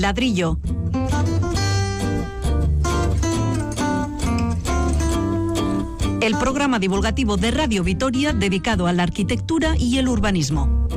ladrillo. El programa divulgativo de Radio Vitoria dedicado a la arquitectura y el urbanismo.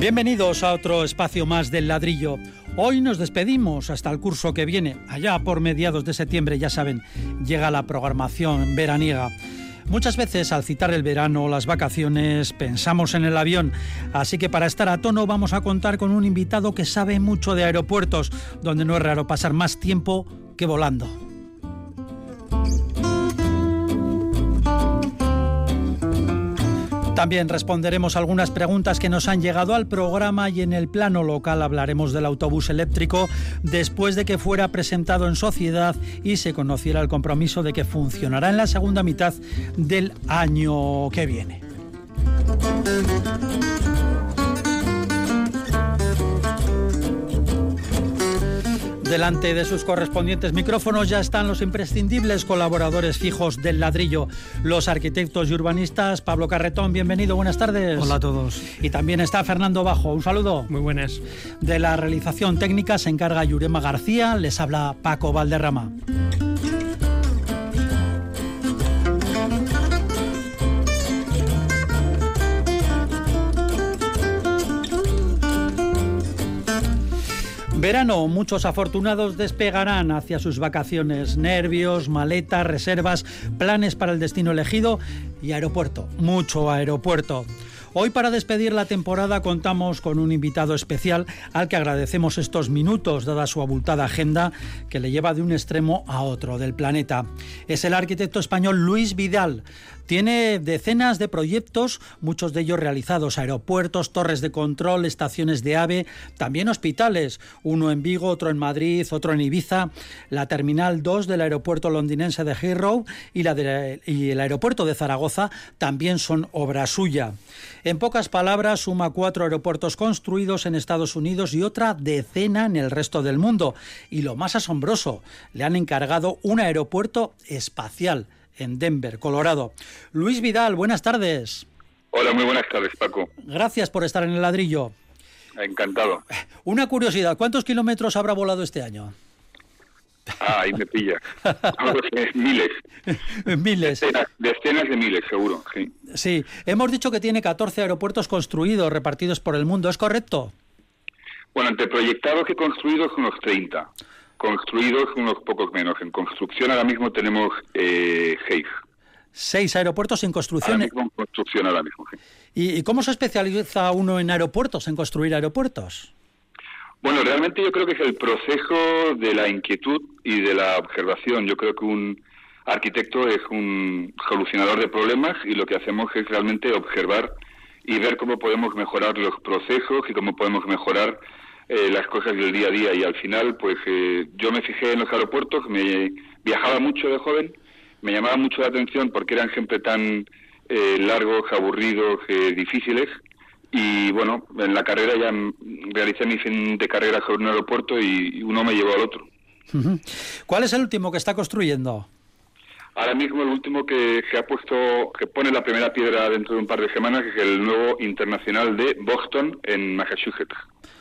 Bienvenidos a otro espacio más del ladrillo. Hoy nos despedimos hasta el curso que viene. Allá por mediados de septiembre, ya saben, llega la programación veraniega. Muchas veces al citar el verano o las vacaciones pensamos en el avión, así que para estar a tono vamos a contar con un invitado que sabe mucho de aeropuertos, donde no es raro pasar más tiempo que volando. También responderemos algunas preguntas que nos han llegado al programa y en el plano local hablaremos del autobús eléctrico después de que fuera presentado en sociedad y se conociera el compromiso de que funcionará en la segunda mitad del año que viene. Delante de sus correspondientes micrófonos ya están los imprescindibles colaboradores fijos del ladrillo, los arquitectos y urbanistas. Pablo Carretón, bienvenido, buenas tardes. Hola a todos. Y también está Fernando Bajo, un saludo. Muy buenas. De la realización técnica se encarga Yurema García, les habla Paco Valderrama. Verano, muchos afortunados despegarán hacia sus vacaciones, nervios, maletas, reservas, planes para el destino elegido y aeropuerto, mucho aeropuerto. Hoy para despedir la temporada contamos con un invitado especial al que agradecemos estos minutos dada su abultada agenda que le lleva de un extremo a otro del planeta. Es el arquitecto español Luis Vidal, tiene decenas de proyectos, muchos de ellos realizados, aeropuertos, torres de control, estaciones de AVE, también hospitales, uno en Vigo, otro en Madrid, otro en Ibiza, la Terminal 2 del aeropuerto londinense de Heathrow y, y el aeropuerto de Zaragoza también son obra suya. En pocas palabras, suma cuatro aeropuertos construidos en Estados Unidos y otra decena en el resto del mundo. Y lo más asombroso, le han encargado un aeropuerto espacial en Denver, Colorado. Luis Vidal, buenas tardes. Hola, muy buenas tardes, Paco. Gracias por estar en el ladrillo. Encantado. Una curiosidad, ¿cuántos kilómetros habrá volado este año? Ah, ahí me pilla. miles. miles. Decenas, de miles, seguro, sí. Sí, hemos dicho que tiene 14 aeropuertos construidos, repartidos por el mundo, ¿es correcto? Bueno, entre proyectados y construidos unos 30 construidos unos pocos menos. En construcción ahora mismo tenemos eh, seis. Seis aeropuertos en construcción. Ahora mismo en construcción ahora mismo, ¿Y, cómo se especializa uno en aeropuertos, en construir aeropuertos? Bueno, realmente yo creo que es el proceso de la inquietud y de la observación. Yo creo que un arquitecto es un solucionador de problemas y lo que hacemos es realmente observar y ver cómo podemos mejorar los procesos y cómo podemos mejorar eh, las cosas del día a día y al final pues eh, yo me fijé en los aeropuertos, me viajaba mucho de joven, me llamaba mucho la atención porque eran siempre tan eh, largos, aburridos, difíciles y bueno, en la carrera ya realicé mi fin de carrera sobre un aeropuerto y uno me llevó al otro. ¿Cuál es el último que está construyendo? Ahora mismo el último que se ha puesto, que pone la primera piedra dentro de un par de semanas es el nuevo internacional de Boston en Massachusetts.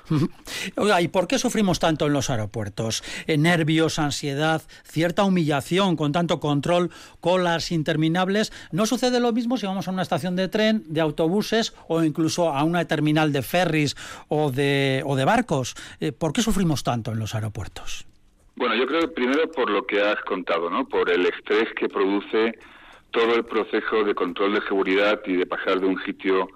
¿y por qué sufrimos tanto en los aeropuertos? Eh, nervios, ansiedad, cierta humillación con tanto control, colas interminables. ¿No sucede lo mismo si vamos a una estación de tren, de autobuses o incluso a una terminal de ferries o de, o de barcos? Eh, ¿Por qué sufrimos tanto en los aeropuertos? Bueno, yo creo que primero por lo que has contado, ¿no? Por el estrés que produce todo el proceso de control de seguridad y de pasar de un sitio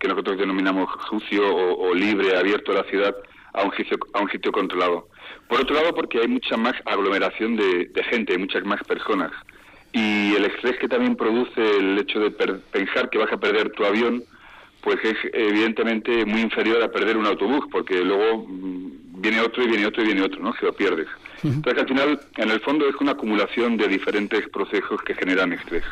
que nosotros denominamos sucio o, libre, abierto a la ciudad, a un sitio, a un sitio controlado. Por otro lado, porque hay mucha más aglomeración de, gente, hay muchas más personas. Y el estrés que también produce el hecho de pensar que vas a perder tu avión, pues es evidentemente muy inferior a perder un autobús, porque luego mm, viene otro y viene otro y viene otro, ¿no? Se lo pierdes. Entonces, al final, en el fondo es una acumulación de diferentes procesos que generan estrés.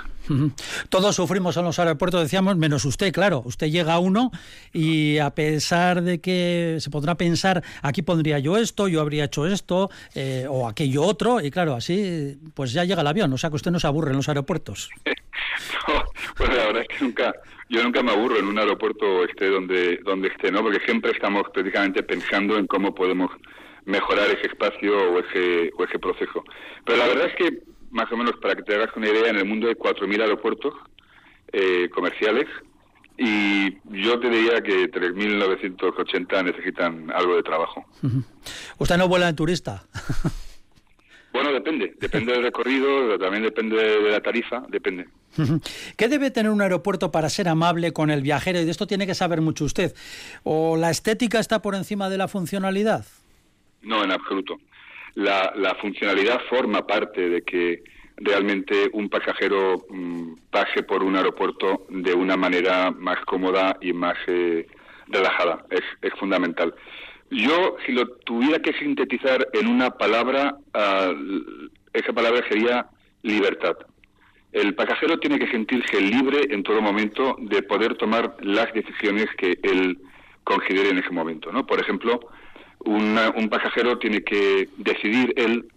Todos sufrimos en los aeropuertos, decíamos, menos usted, claro. Usted llega a uno y a pesar de que se podrá pensar, aquí pondría yo esto, yo habría hecho esto, eh, o aquello otro, y claro, así pues ya llega el avión. O sea que usted no se aburre en los aeropuertos. pues la verdad es que nunca, yo nunca me aburro en un aeropuerto esté donde, donde esté, ¿no? Porque siempre estamos prácticamente pensando en cómo podemos mejorar ese espacio o ese, o ese proceso. Pero la verdad es que, más o menos, para que te hagas una idea, en el mundo hay 4.000 aeropuertos eh, comerciales y yo te diría que 3.980 necesitan algo de trabajo. ¿Usted no vuela en turista? Bueno, depende. Depende del recorrido, también depende de la tarifa, depende. ¿Qué debe tener un aeropuerto para ser amable con el viajero? Y de esto tiene que saber mucho usted. ¿O la estética está por encima de la funcionalidad? No, en absoluto. La, funcionalidad forma parte de que realmente un pasajero mm, pase por un aeropuerto de una manera más cómoda y más eh, relajada. Es, es fundamental. Yo, si lo tuviera que sintetizar en una palabra, ah, esa palabra sería libertad. El pasajero tiene que sentirse libre en todo momento de poder tomar las decisiones que él considere en ese momento. ¿no? Por ejemplo, un pasajero tiene que decidir él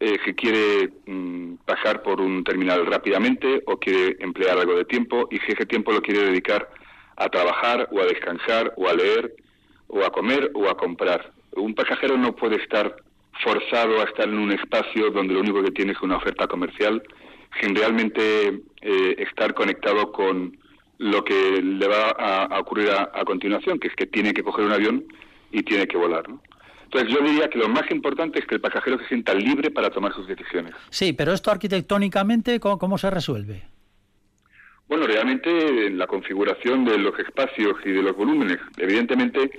eh, si quiere mm, pasar por un terminal rápidamente o quiere emplear algo de tiempo y si ese tiempo lo quiere dedicar a trabajar o a descansar o a leer o a comer o a comprar. Un pasajero no puede estar forzado a estar en un espacio donde lo único que tiene es una oferta comercial sin realmente eh, estar conectado con lo que le va a, ocurrir a, continuación, que es que tiene que coger un avión y tiene que volar. ¿no? Entonces yo diría que lo más importante es que el pasajero se sienta libre para tomar sus decisiones. Sí, pero esto arquitectónicamente, cómo se resuelve? Bueno, realmente en la configuración de los espacios y de los volúmenes, evidentemente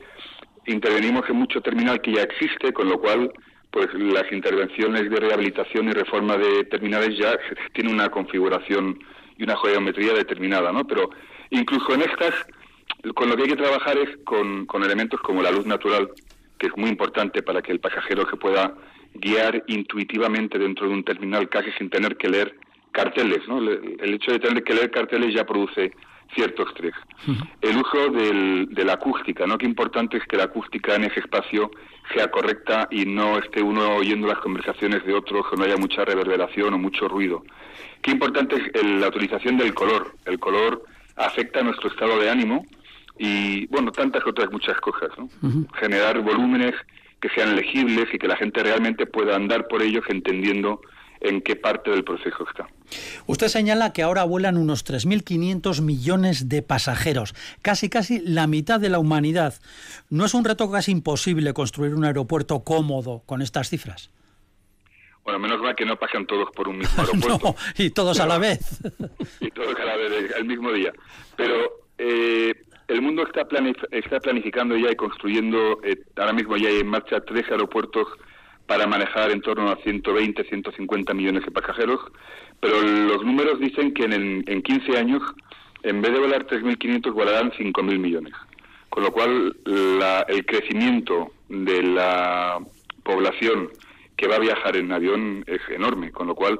intervenimos en mucho terminal que ya existe, con lo cual pues las intervenciones de rehabilitación y reforma de terminales ya tienen una configuración y una geometría determinada, ¿no? Pero incluso en estas, con lo que hay que trabajar es con, con elementos como la luz natural, que es muy importante para que el pasajero se pueda guiar intuitivamente dentro de un terminal casi sin tener que leer carteles, ¿no? El hecho de tener que leer carteles ya produce cierto estrés. El uso de la acústica, ¿no? Qué importante es que la acústica en ese espacio sea correcta y no esté uno oyendo las conversaciones de otros, que no haya mucha reverberación o mucho ruido. Qué importante es la utilización del color. El color afecta a nuestro estado de ánimo y, bueno, tantas otras muchas cosas, ¿no? Generar volúmenes que sean legibles y que la gente realmente pueda andar por ellos entendiendo en qué parte del proceso está. Usted señala que ahora vuelan unos 3.500 millones de pasajeros, casi casi la mitad de la humanidad. ¿No es un reto casi imposible construir un aeropuerto cómodo con estas cifras? Bueno, menos mal que no pasan todos por un mismo aeropuerto. y todos a la vez. y todos a la vez, el mismo día. Pero eh, el mundo está, está planificando ya y construyendo, eh, ahora mismo ya hay en marcha tres aeropuertos para manejar en torno a 120, 150 millones de pasajeros, pero los números dicen que en, en 15 años, en vez de volar 3.500, volarán 5.000 millones. Con lo cual, el crecimiento de la población que va a viajar en avión es enorme, con lo cual,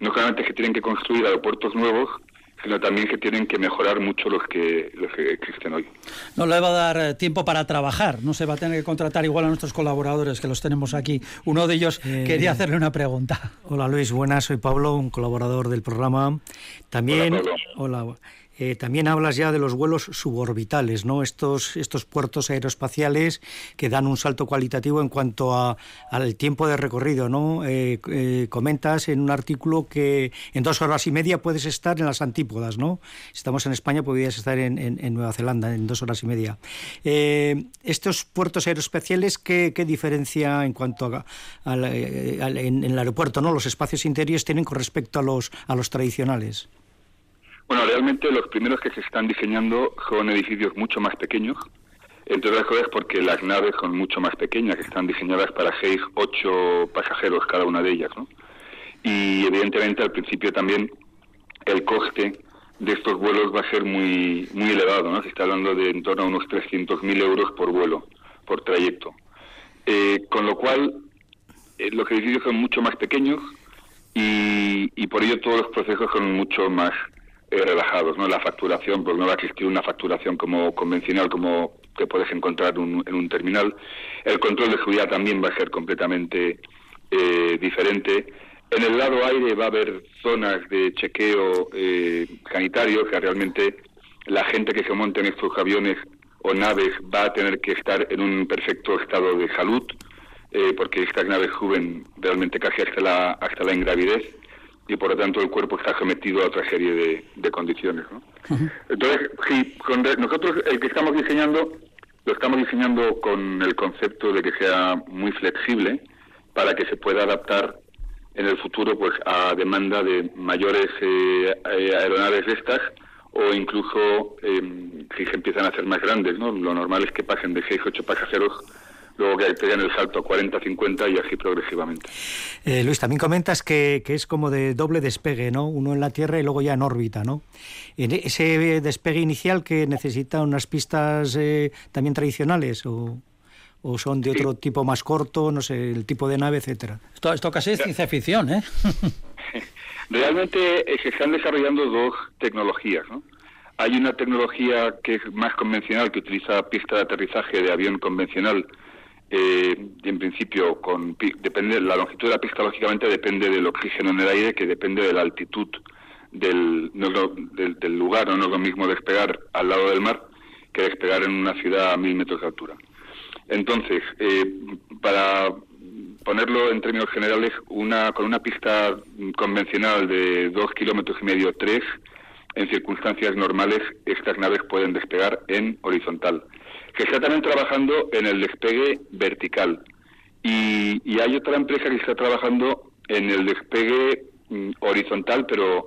no solamente es que tienen que construir aeropuertos nuevos, sino también que tienen que mejorar mucho los que, los que existen hoy. No le va a dar eh, tiempo para trabajar, no se va a tener que contratar igual a nuestros colaboradores que los tenemos aquí. Uno de ellos eh, quería hacerle una pregunta. Hola Luis, buenas, soy Pablo, un colaborador del programa. También, hola, hola eh, también hablas ya de los vuelos suborbitales, ¿no? Estos, estos puertos aeroespaciales que dan un salto cualitativo en cuanto a, al tiempo de recorrido, ¿no? Eh, eh, comentas en un artículo que en dos horas y media puedes estar en las antípodas, ¿no? Si estamos en España, podrías estar en, en, Nueva Zelanda en dos horas y media. estos puertos aeroespaciales, ¿qué, ¿qué, diferencia en cuanto a, en, el aeropuerto, ¿no? Los espacios interiores tienen con respecto a los, a los tradicionales. Bueno, realmente los primeros que se están diseñando son edificios mucho más pequeños, entre otras cosas porque las naves son mucho más pequeñas, que están diseñadas para seis, ocho pasajeros cada una de ellas, ¿no? Y evidentemente al principio también el coste de estos vuelos va a ser muy muy elevado, ¿no? Se está hablando de en torno a unos 300.000 euros por vuelo, por trayecto. Eh, con lo cual, eh, los edificios son mucho más pequeños y, por ello todos los procesos son mucho más eh, relajados. ¿no? La facturación, pues no va a existir una facturación como convencional como que puedes encontrar en un terminal. El control de seguridad también va a ser completamente diferente. En el lado aire va a haber zonas de chequeo sanitario que realmente la gente que se monte en estos aviones o naves va a tener que estar en un perfecto estado de salud, eh, porque estas naves suben realmente casi hasta la, hasta la ingravidez y por lo tanto el cuerpo está sometido a otra serie de, condiciones. Entonces, sí, nosotros el que estamos diseñando lo estamos diseñando con el concepto de que sea muy flexible para que se pueda adaptar en el futuro pues a demanda de mayores eh, eh, aeronaves de estas o incluso eh, si se empiezan a hacer más grandes, ¿no? Lo normal es que pasen de 6 8 pasajeros luego que peguen el salto a 40, 50 y así progresivamente. Eh, Luis, también comentas que, que, es como de doble despegue, ¿no? Uno en la Tierra y luego ya en órbita, ¿no? En ese despegue inicial que necesita unas pistas eh, también tradicionales o, o son de otro tipo más corto, no sé, el tipo de nave, etcétera. Esto, esto casi es ciencia ficción, ¿eh? Realmente se están desarrollando dos tecnologías. ¿no? Hay una tecnología que es más convencional, que utiliza pista de aterrizaje de avión convencional. Eh, en principio, con, depende la longitud de la pista, lógicamente, depende del oxígeno en el aire, que depende de la altitud del, del, lugar. No es lo mismo despegar al lado del mar que despegar en una ciudad a mil metros de altura. Entonces, eh, para ponerlo en términos generales, una, con una pista convencional de dos kilómetros y medio, tres, en circunstancias normales estas naves pueden despegar en horizontal. Se está también trabajando en el despegue vertical y, hay otra empresa que está trabajando en el despegue mm, horizontal, pero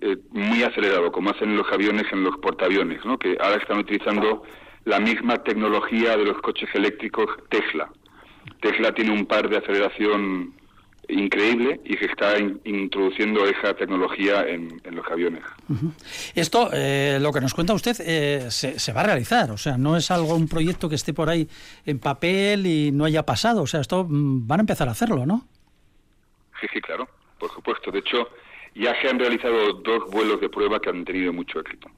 eh, muy acelerado, como hacen los aviones en los portaaviones, ¿no? que ahora están utilizando la misma tecnología de los coches eléctricos Tesla. Tesla tiene un par de aceleración increíble y se está introduciendo esa tecnología en, los aviones. Esto, eh, lo que nos cuenta usted, eh, se, va a realizar, o sea, no es algo, un proyecto que esté por ahí en papel y no haya pasado, o sea, esto mm, van a empezar a hacerlo, ¿no? Sí, sí, claro, por supuesto. De hecho, ya se han realizado dos vuelos de prueba que han tenido mucho éxito.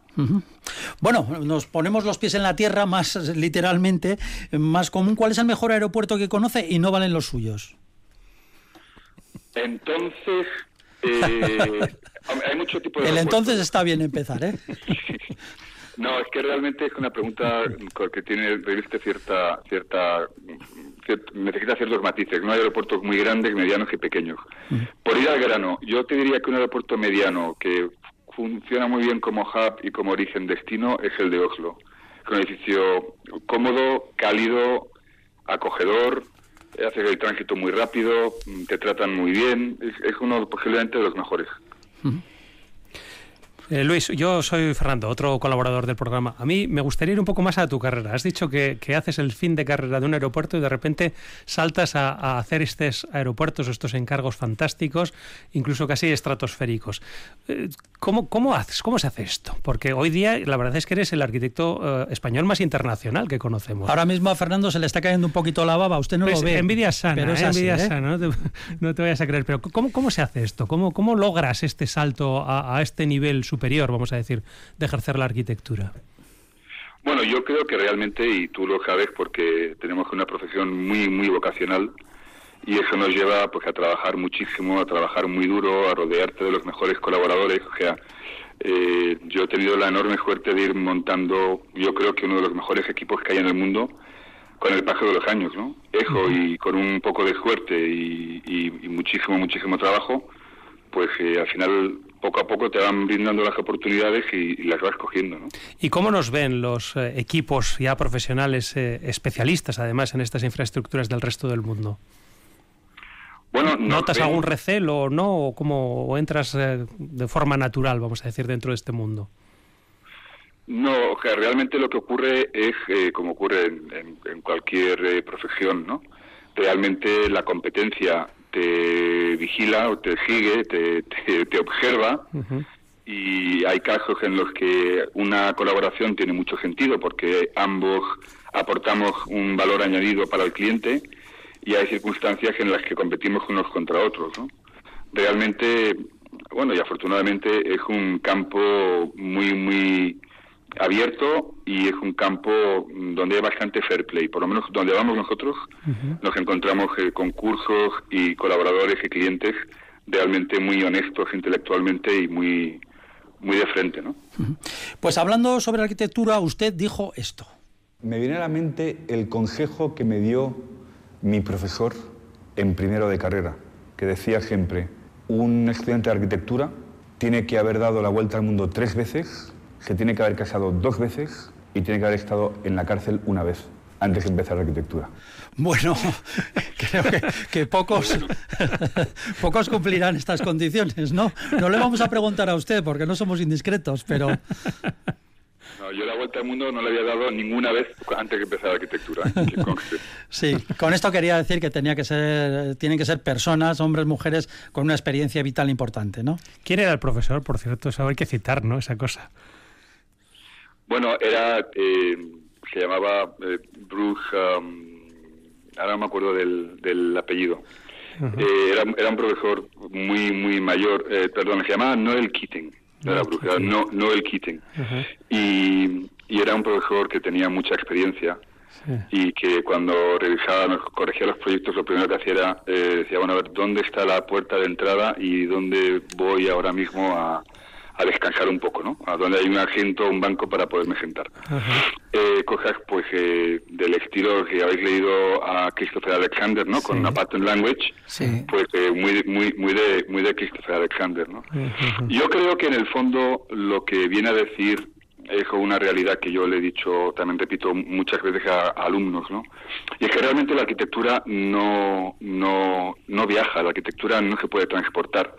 Bueno, nos ponemos los pies en la tierra más literalmente, más común. ¿Cuál es el mejor aeropuerto que conoce y no valen los suyos? Entonces, eh, hay mucho tipo de... El entonces está bien empezar, ¿eh? no, es que realmente es una pregunta que tiene reviste cierta, cierta, necesita ciertos matices. No hay aeropuertos muy grandes, medianos y pequeños. Por ir al grano, yo te diría que un aeropuerto mediano que funciona muy bien como hub y como origen destino es el de Oslo. Es un edificio cómodo, cálido, acogedor, hace el tránsito muy rápido, te tratan muy bien, es, uno posiblemente de los mejores. Eh, Luis, yo soy Fernando, otro colaborador del programa. A mí me gustaría ir un poco más a tu carrera. Has dicho que, haces el fin de carrera de un aeropuerto y de repente saltas a, hacer estos aeropuertos, estos encargos fantásticos, incluso casi estratosféricos. Eh, ¿Cómo, cómo, haces, ¿Cómo se hace esto? Porque hoy día la verdad es que eres el arquitecto eh, español más internacional que conocemos. Ahora mismo a Fernando se le está cayendo un poquito la baba, usted no lo pues, ve. Envidia sana, pero es envidia sana, no te, vayas a creer. Pero ¿cómo, cómo se hace esto? ¿Cómo, cómo logras este salto a, a este nivel superior? vamos a decir, de ejercer la arquitectura? Bueno, yo creo que realmente, y tú lo sabes porque tenemos una profesión muy, muy vocacional, y eso nos lleva pues a trabajar muchísimo, a trabajar muy duro, a rodearte de los mejores colaboradores. O sea, eh, yo he tenido la enorme suerte de ir montando, yo creo que uno de los mejores equipos que hay en el mundo con el paso de los años, ¿no? Eso y con un poco de suerte y, muchísimo, muchísimo trabajo, pues eh, al final poco a poco te van brindando las oportunidades y, las vas cogiendo. ¿no? ¿Y cómo nos ven los eh, equipos ya profesionales, eh, especialistas además en estas infraestructuras del resto del mundo? Bueno, ¿Notas algún recelo o no? ¿O cómo entras eh, de forma natural, vamos a decir, dentro de este mundo? No, o sea, realmente lo que ocurre es, como ocurre en, en cualquier profesión, ¿no? Realmente la competencia te vigila o te sigue, te, te, observa. Y hay casos en los que una colaboración tiene mucho sentido porque ambos aportamos un valor añadido para el cliente y hay circunstancias en las que competimos unos contra otros. ¿no? Realmente, bueno, y afortunadamente es un campo muy, muy abierto y es un campo donde hay bastante fair play. Por lo menos donde vamos nosotros nos encontramos eh, con cursos y colaboradores y clientes realmente muy honestos intelectualmente y muy, muy de frente. ¿no? Pues hablando sobre arquitectura, usted dijo esto. Me viene a la mente el consejo que me dio mi profesor en primero de carrera, que decía siempre, un estudiante de arquitectura tiene que haber dado la vuelta al mundo tres veces, se tiene que haber casado dos veces y tiene que haber estado en la cárcel una vez antes de empezar la arquitectura. Bueno, creo que, pocos, pocos cumplirán estas condiciones, ¿no? No le vamos a preguntar a usted porque no somos indiscretos, pero yo la vuelta al mundo no la había dado ninguna vez antes de empezar la arquitectura. sí, con esto quería decir que tenía que ser, tienen que ser personas, hombres, mujeres, con una experiencia vital importante, ¿no? ¿Quién era el profesor, por cierto? Eso hay que citar, ¿no? Esa cosa. Bueno, era, eh, se llamaba eh, Bruce, um, ahora no me acuerdo del, apellido. Eh, era, era, un profesor muy, muy mayor, eh, perdón, se llamaba Noel Keating. De la bruja, no, no el Keating. y, y, era un profesor que tenía mucha experiencia y que cuando revisaba, corregía los proyectos, lo primero que hacía era, eh, decía, bueno, a ver, ¿dónde está la puerta de entrada y dónde voy ahora mismo a, a descansar un poco, ¿no? A donde hay un asiento, un banco para poderme sentar. Eh, cosas, pues, eh, del estilo que habéis leído a Christopher Alexander, ¿no? Con una pattern language, pues eh, muy, muy, muy de, muy de Christopher Alexander, ¿no? Yo creo que en el fondo lo que viene a decir es una realidad que yo le he dicho, también repito muchas veces a, a, alumnos, ¿no? Y es que realmente la arquitectura no, no, no viaja, la arquitectura no se puede transportar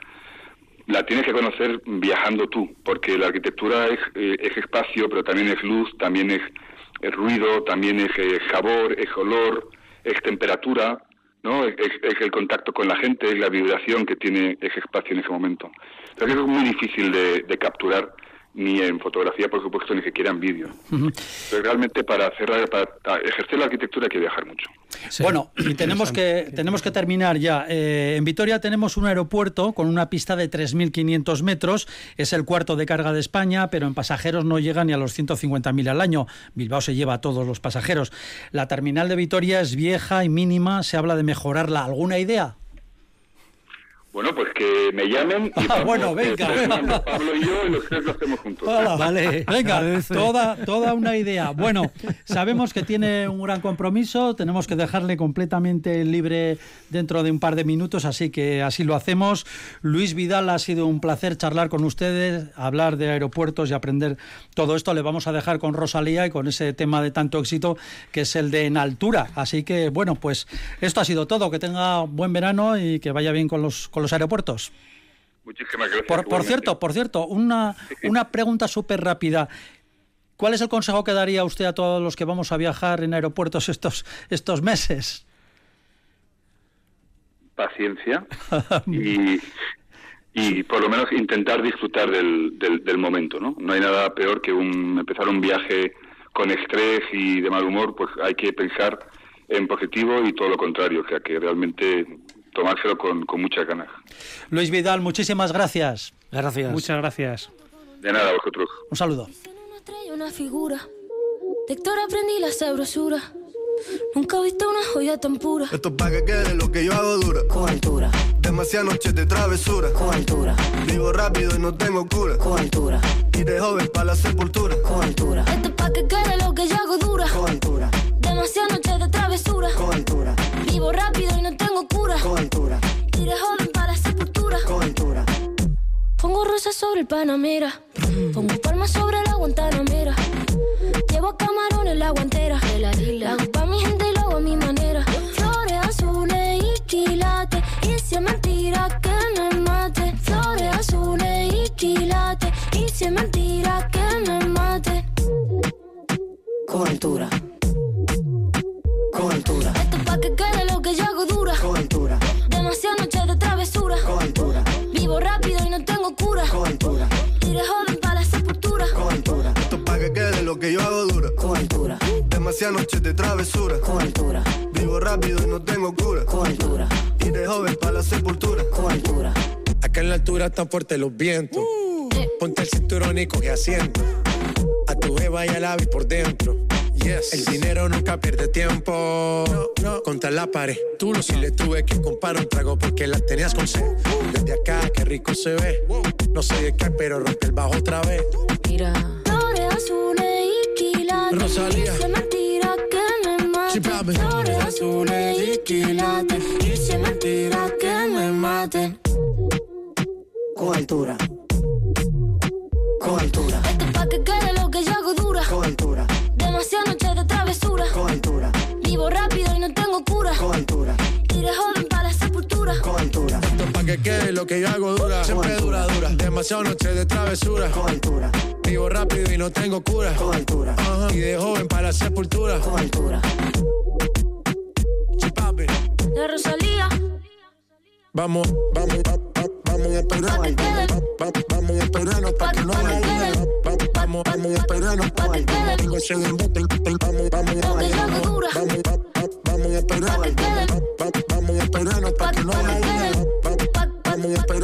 la tienes que conocer viajando tú, porque la arquitectura es, eh, es espacio, pero también es luz, también es, ruido, también es eh, sabor, es olor, es temperatura, ¿no? Es, el contacto con la gente, es la vibración que tiene ese espacio en ese momento. Pero es muy difícil de, de capturar ni en fotografía, por supuesto, ni siquiera en vídeo. Pero realmente para, hacer, para ejercer la arquitectura hay que viajar mucho. Bueno, y tenemos que, tenemos que terminar ya. Eh, en Vitoria tenemos un aeropuerto con una pista de 3.500 metros. Es el cuarto de carga de España, pero en pasajeros no llega ni a los 150.000 al año. Bilbao se lleva a todos los pasajeros. La terminal de Vitoria es vieja y mínima. Se habla de mejorarla. ¿Alguna idea? Bueno, pues que me llamen y ah, bueno, venga, Pablo y yo y los tres lo hacemos juntos. vale, venga, toda, toda una idea. Bueno, sabemos que tiene un gran compromiso, tenemos que dejarle completamente libre dentro de un par de minutos, así que así lo hacemos. Luis Vidal, ha sido un placer charlar con ustedes, hablar de aeropuertos y aprender todo esto. Le vamos a dejar con Rosalía y con ese tema de tanto éxito que es el de en altura. Así que, bueno, pues esto ha sido todo. Que tenga buen verano y que vaya bien con los los aeropuertos. Muchísimas gracias. Por, cierto, por cierto, una, una pregunta súper rápida. ¿Cuál es el consejo que daría usted a todos los que vamos a viajar en aeropuertos estos, estos meses? Paciencia y, y por lo menos intentar disfrutar del, del, momento, ¿no? No hay nada peor que un, empezar un viaje con estrés y de mal humor, pues hay que pensar en positivo y todo lo contrario, o sea que realmente tomárselo con, con muchas ganas. Luis Vidal, muchísimas gracias. Gracias. Muchas gracias. De nada, vosotros. Un saludo. Una figura. Aprendí la sabrosura. Nunca he visto una joya tan pura. Esto es para que quede lo que yo hago dura. Con altura. Demasiadas noches de travesura. Con altura. Vivo rápido y no tengo cura. Con altura. Y de joven para la sepultura. Con altura. Esto es para que quede lo que yo hago dura. Con altura. Demasiadas noches de travesura. Con altura. Vivo rápido y no tengo cura. Y de joven para la sepultura. Con altura. Pongo rosas sobre el Panamera. Pongo palmas sobre la Guantanamera. Llevo camarones la guantera. La hago pa' mi gente y lo hago a mi manera. Flores azules y quilates. Y si es mentira que me mate. Flores azules y quilates. Y si es mentira que me mate. Con Tire joven para la sepultura. Con altura. Esto pa' que quede lo que yo hago dura. Con altura. demasiadas noches de travesura. Con altura. Vivo rápido y no tengo cura. Con altura. Y de joven para la sepultura. Con altura. Acá en la altura están fuertes los vientos. Uh. Ponte el cinturón y coge asiento. A tu jeva y al ave por dentro. Yes. El dinero nunca pierde tiempo. No, Contra la pared. Tú lo si le tuve que comprar un trago porque la tenías con sed. Desde acá, qué rico se ve. No sé de qué, pero rompe el bajo otra vez. Mira. Flores azules y quilates. Rosalía. Se mentira que me maten. Flores azules y quilates. Y se mentira que me maten. Con altura. Que quede lo que yo hago dura. Siempre dura, dura. Demasiadas noches de travesura. Con altura. Vivo rápido y no tengo cura. Con altura. Y de joven para la sepultura. Con altura. De Rosalía. Vamos, vamos, va- va- vamos a esperar. Pa' que quede. Va- Vamos a esperarnos pa' que no Pa' que vaya quede. Va- Vamos, vamos a esperarnos Pa' que quede. Tengo ese embuste, Vamos, vamos, vamos, va- va- vamos a Vamos a esperarnos Pa' que no quede.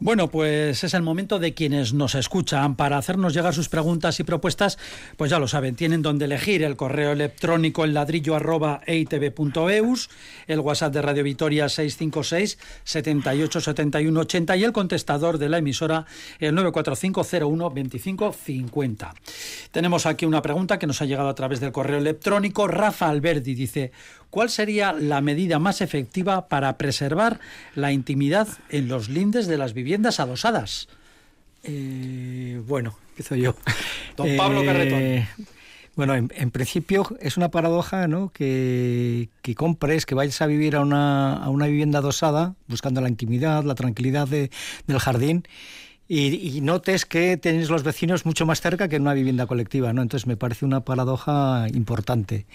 Bueno, pues es el momento de quienes nos escuchan para hacernos llegar sus preguntas y propuestas. Pues ya lo saben, tienen donde elegir el correo electrónico el ladrillo arroba eitv.eus, el WhatsApp de Radio Vitoria 656 78 71 80 y el contestador de la emisora el 94501 25 50. Tenemos aquí una pregunta que nos ha llegado a través del correo electrónico. Rafa Alberdi dice, ¿cuál sería la medida más efectiva para preservar la intimidad en los lindes de las viviendas adosadas? Eh, bueno, empiezo yo. Don Pablo Carretón. Eh, Bueno, en, en principio es una paradoja, ¿no? Que, que compres, que vayas a vivir a una, a una vivienda adosada, buscando la intimidad, la tranquilidad de- del jardín, y, y notes que tienes los vecinos mucho más cerca que en una vivienda colectiva, ¿no? Entonces me parece una paradoja importante.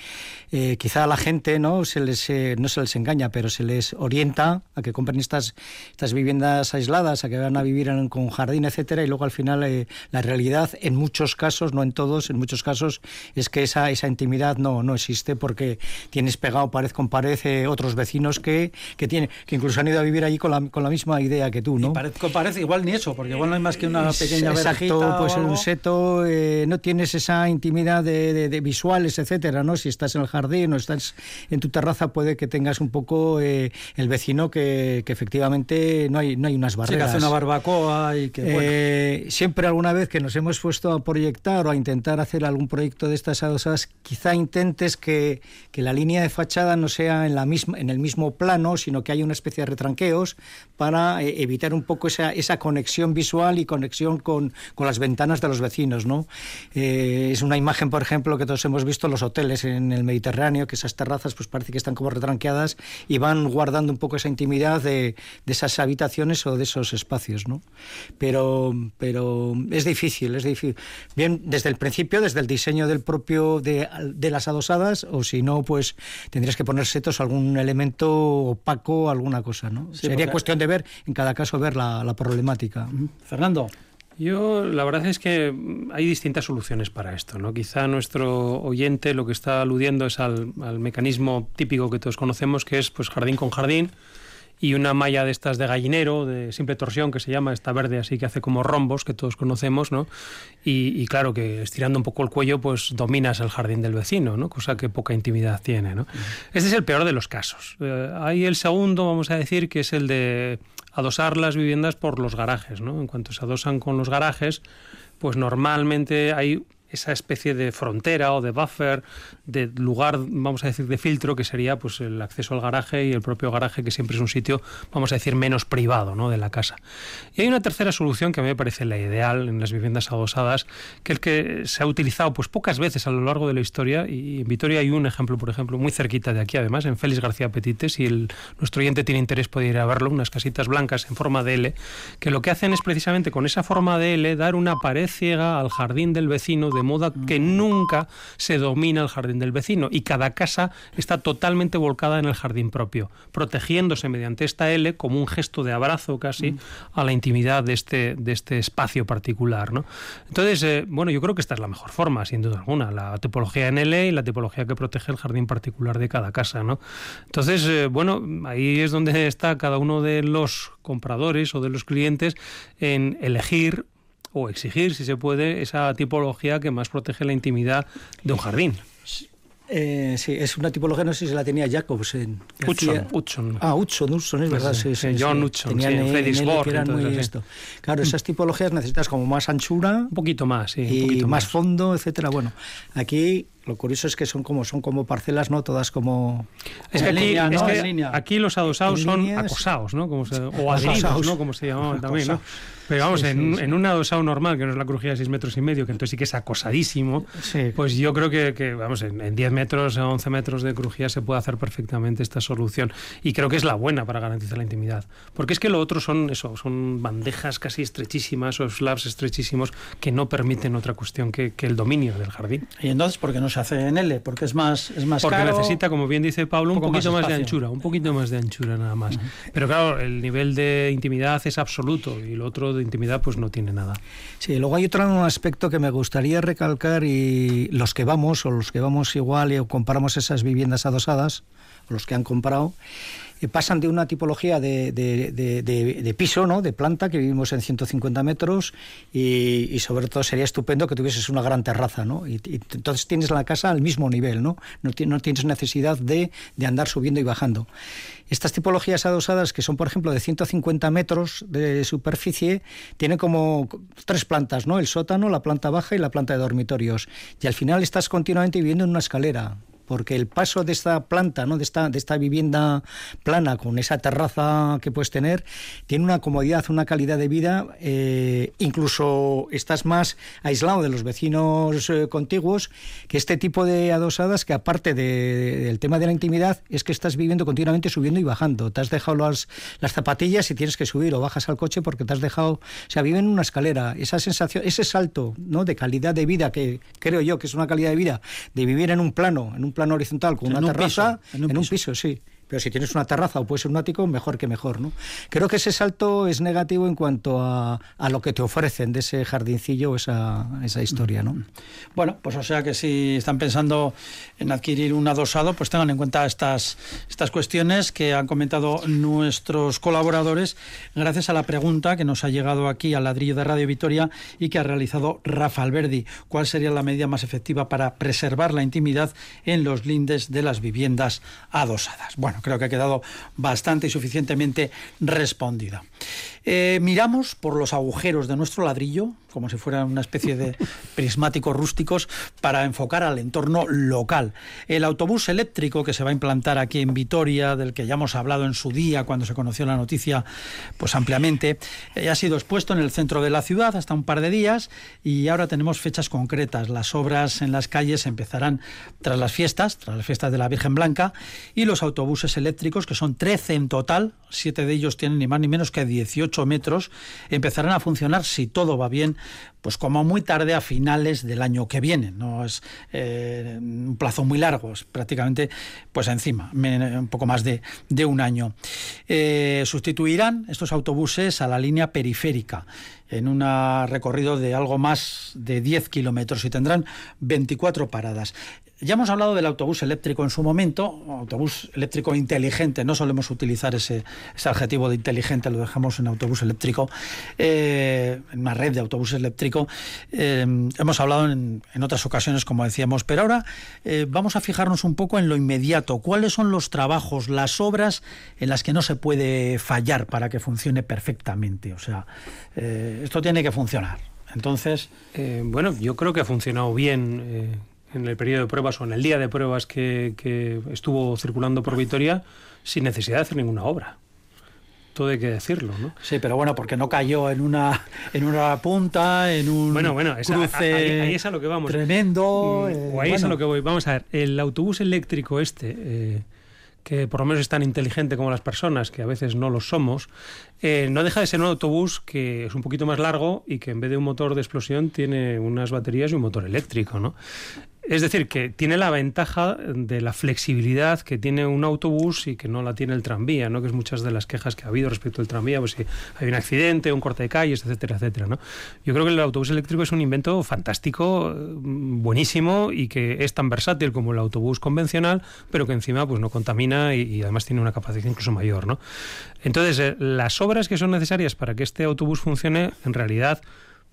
Eh, quizá a la gente no se les eh, no se les engaña, pero se les orienta a que compren estas estas viviendas aisladas, a que van a vivir en- con jardín, etcétera, y luego al final eh, la realidad en muchos casos, no en todos, en muchos casos es que esa esa intimidad no no existe porque tienes pegado pared con pared eh, otros vecinos que que tienen que incluso han ido a vivir allí con la, con la misma idea que tú, ¿no? Y parece, parece igual ni eso, porque no hay más que una pequeña Exacto, pues en un seto eh, no tienes esa intimidad de, de- de visuales, etcétera, ¿no? Si estás en el jardín o estás en tu terraza puede que tengas un poco eh, el vecino que, que efectivamente no hay no hay unas Sí, que barreras. hace una barbacoa y que bueno. Eh, siempre alguna vez que nos hemos puesto a proyectar o a intentar hacer algún proyecto de estas adosadas, quizá intentes que, que la línea de fachada no sea en, la misma, en el mismo plano, sino que haya una especie de retranqueos para evitar un poco esa, esa conexión visual y conexión con, con las ventanas de los vecinos. ¿no? Eh, es una imagen, por ejemplo, que todos hemos visto en los hoteles en el Mediterráneo, que esas terrazas pues parece que están como retranqueadas y van guardando un poco esa intimidad de, de esas habitaciones o de esos espacios. ¿no? Pero, pero es difícil, es difícil. Bien, desde el principio, desde el diseño del propio de, de las adosadas, o si no, pues tendrías que poner setos algún elemento opaco, alguna cosa. ¿no? Sí, Sería porque- cuestión de ver, en cada caso, ver la, la problemática. Fernando. Yo, la verdad es que hay distintas soluciones para esto, ¿no? Quizá nuestro oyente lo que está aludiendo es al, al mecanismo típico que todos conocemos, que es pues jardín con jardín y una malla de estas de gallinero, de simple torsión, que se llama, esta verde así que hace como rombos, que todos conocemos, ¿no? Y, y claro que estirando un poco el cuello, pues dominas el jardín del vecino, ¿no? Cosa que poca intimidad tiene, ¿no? Este es el peor de los casos. Eh, hay el segundo, vamos a decir, que es el de adosar las viviendas por los garajes, ¿no? En cuanto se adosan con los garajes, pues normalmente hay esa especie de frontera o de buffer, de lugar, vamos a decir, de filtro, que sería pues el acceso al garaje y el propio garaje, que siempre es un sitio, vamos a decir, menos privado ¿no? de la casa. Y hay una tercera solución que a mí me parece la ideal en las viviendas adosadas, que es que se ha utilizado pues pocas veces a lo largo de la historia, y en Vitoria hay un ejemplo, por ejemplo, muy cerquita de aquí, además, en Félix García Petites, si nuestro oyente tiene interés puede ir a verlo, unas casitas blancas en forma de L, que lo que hacen es precisamente con esa forma de L dar una pared ciega al jardín del vecino de de moda que nunca se domina el jardín del vecino y cada casa está totalmente volcada en el jardín propio, protegiéndose mediante esta L como un gesto de abrazo casi a la intimidad de este, de este espacio particular. ¿no? Entonces, eh, bueno, yo creo que esta es la mejor forma, sin duda alguna, la tipología en L y la tipología que protege el jardín particular de cada casa. ¿no? Entonces, eh, bueno, ahí es donde está cada uno de los compradores o de los clientes en elegir o exigir, si se puede, esa tipología que más protege la intimidad de un jardín. Eh, sí, es una tipología, no sé si se la tenía Jacobsen. Hudson, Ah, Hudson, Hudson, es verdad. Pues Sí, sí, John sí. Hudson, sí, sí. esto. Claro, esas tipologías necesitas como más anchura. Un poquito más, sí. y un poquito más más. fondo, etcétera. Bueno, aquí lo curioso es que son como son como parcelas, no todas como Es que En aquí, línea, es ¿no? que En línea. aquí los adosados son líneas. acosados, ¿no? Como se- o adheridos. ¿no? Como se llamaban también, ¿no? Pero vamos, Sí, en, sí, en un adosado normal, que no es la crujía de 6 metros y medio, que entonces sí que es acosadísimo, Sí. pues yo creo que, que, vamos, en, en 10 metros o 11 metros de crujía se puede hacer perfectamente esta solución. Y creo que es la buena para garantizar la intimidad. Porque es que lo otro son eso, son bandejas casi estrechísimas o slabs estrechísimos que no permiten otra cuestión que, que el dominio del jardín. Y entonces, ¿por qué no se hace en L? Porque es más, es más Porque caro. necesita, como bien dice Pablo, un, poquito más más, de anchura, un poquito más de anchura nada más. Pero claro, el nivel de intimidad es absoluto y lo otro de intimidad pues no tiene nada. Sí, luego hay otro aspecto que me gustaría recalcar y los que vamos o los que vamos igual y comparamos esas viviendas adosadas, los que han comprado, pasan de una tipología de, de- de- piso, ¿no? de planta, que vivimos en 150 metros, y, sobre todo sería estupendo que tuvieses una gran terraza, ¿no? Y, entonces tienes la casa al mismo nivel, ¿no? No, no tienes necesidad de, de andar subiendo y bajando. Estas tipologías adosadas, que son, por ejemplo, de 150 metros de superficie, tienen como tres plantas, ¿no? El sótano, la planta baja y la planta de dormitorios. Y al final estás continuamente viviendo en una escalera porque el paso de esta planta, ¿no? de, esta, de esta vivienda plana con esa terraza que puedes tener, tiene una comodidad, una calidad de vida, eh, incluso estás más aislado de los vecinos eh, contiguos que este tipo de adosadas que aparte de- del tema de la intimidad es que estás viviendo continuamente subiendo y bajando. Te has dejado las, las zapatillas y tienes que subir o bajas al coche porque te has dejado, o sea, viven en una escalera. Esa sensación, ese salto ¿no? de calidad de vida que creo yo que es una calidad de vida de vivir en un plano, en un plano horizontal con En una un terraza, piso, en un en un piso. piso, sí. Pero si tienes una terraza o puede ser un ático, mejor que mejor, ¿no? Creo que ese salto es negativo en cuanto a, a lo que te ofrecen de ese jardincillo o esa, esa historia, ¿no? Bueno, pues o sea que si están pensando en adquirir un adosado, pues tengan en cuenta estas, estas cuestiones que han comentado nuestros colaboradores gracias a la pregunta que nos ha llegado aquí al ladrillo de Radio Vitoria y que ha realizado Rafa Alberdi. ¿Cuál sería la medida más efectiva para preservar la intimidad en los lindes de las viviendas adosadas? Bueno, creo que ha quedado bastante y suficientemente respondida. Eh, miramos por los agujeros de nuestro ladrillo, como si fueran una especie de prismáticos rústicos, para enfocar al entorno local. El autobús eléctrico que se va a implantar aquí en Vitoria, del que ya hemos hablado en su día cuando se conoció la noticia pues ampliamente, eh, ha sido expuesto en el centro de la ciudad hasta un par de días y ahora tenemos fechas concretas. Las obras en las calles empezarán tras las fiestas, tras las fiestas de la Virgen Blanca, y los autobuses eléctricos, que son 13 en total, siete de ellos tienen ni más ni menos que 18 metros, empezarán a funcionar, si todo va bien, pues como muy tarde a finales del año que viene. No es eh, un plazo muy largo, es prácticamente pues encima, un poco más de, de un año. Eh, sustituirán estos autobuses a la línea periférica en un recorrido de algo más de 10 kilómetros y tendrán 24 paradas. Ya hemos hablado del autobús eléctrico en su momento, autobús eléctrico inteligente, no solemos utilizar ese, ese adjetivo de inteligente, lo dejamos en autobús eléctrico, eh, en una red de autobuses eléctrico. Eh, hemos hablado en, en otras ocasiones, como decíamos, pero ahora eh, vamos a fijarnos un poco en lo inmediato. ¿Cuáles son los trabajos, las obras en las que no se puede fallar para que funcione perfectamente? O sea, esto tiene que funcionar. Entonces, bueno, yo creo que ha funcionado bien en el periodo de pruebas o en el día de pruebas que, que estuvo circulando por Vitoria sin necesidad de hacer ninguna obra. Todo hay que decirlo, ¿no? Sí, pero bueno, porque no cayó en una en una punta, en un Bueno, bueno, esa- cruce ahí, ahí es a lo que vamos. tremendo. Mm, eh, o ahí es a lo que voy. Vamos a ver, el autobús eléctrico este, eh, que por lo menos es tan inteligente como las personas, que a veces no lo somos, eh, no deja de ser un autobús que es un poquito más largo y que en vez de un motor de explosión tiene unas baterías y un motor eléctrico, ¿no? Es decir, que tiene la ventaja de la flexibilidad que tiene un autobús y que no la tiene el tranvía, ¿no? que es muchas de las quejas que ha habido respecto al tranvía, pues si hay un accidente, un corte de calles, etcétera, etcétera. ¿no? Yo creo que el autobús eléctrico es un invento fantástico, buenísimo y que es tan versátil como el autobús convencional, pero que encima pues no contamina y, además tiene una capacidad incluso mayor. ¿no? Entonces, eh, las obras que son necesarias para que este autobús funcione, en realidad,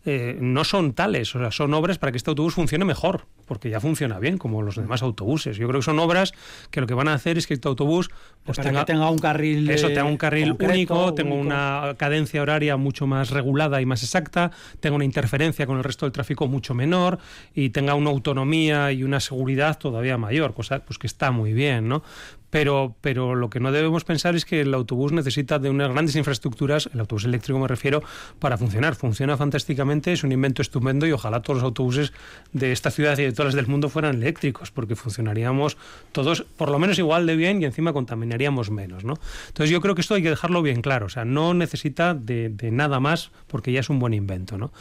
eh, no son tales, o sea, son obras para que este autobús funcione mejor, porque ya funciona bien, como los demás autobuses. Yo creo que son obras que lo que van a hacer es que este autobús pues tenga, tenga, un carril eso tenga un carril único, tenga una cadencia horaria mucho más regulada y más exacta, tenga una interferencia con el resto del tráfico mucho menor y tenga una autonomía y una seguridad todavía mayor, cosa pues que está muy bien, ¿no? Pero, pero lo que no debemos pensar es que el autobús necesita de unas grandes infraestructuras, el autobús eléctrico me refiero, para funcionar. Funciona fantásticamente, es un invento estupendo y ojalá todos los autobuses de esta ciudad y de todas las del mundo fueran eléctricos, porque funcionaríamos todos por lo menos igual de bien y encima contaminaríamos menos. ¿no? Entonces yo creo que esto hay que dejarlo bien claro, o sea, no necesita de, nada más porque ya es un buen invento. ¿no?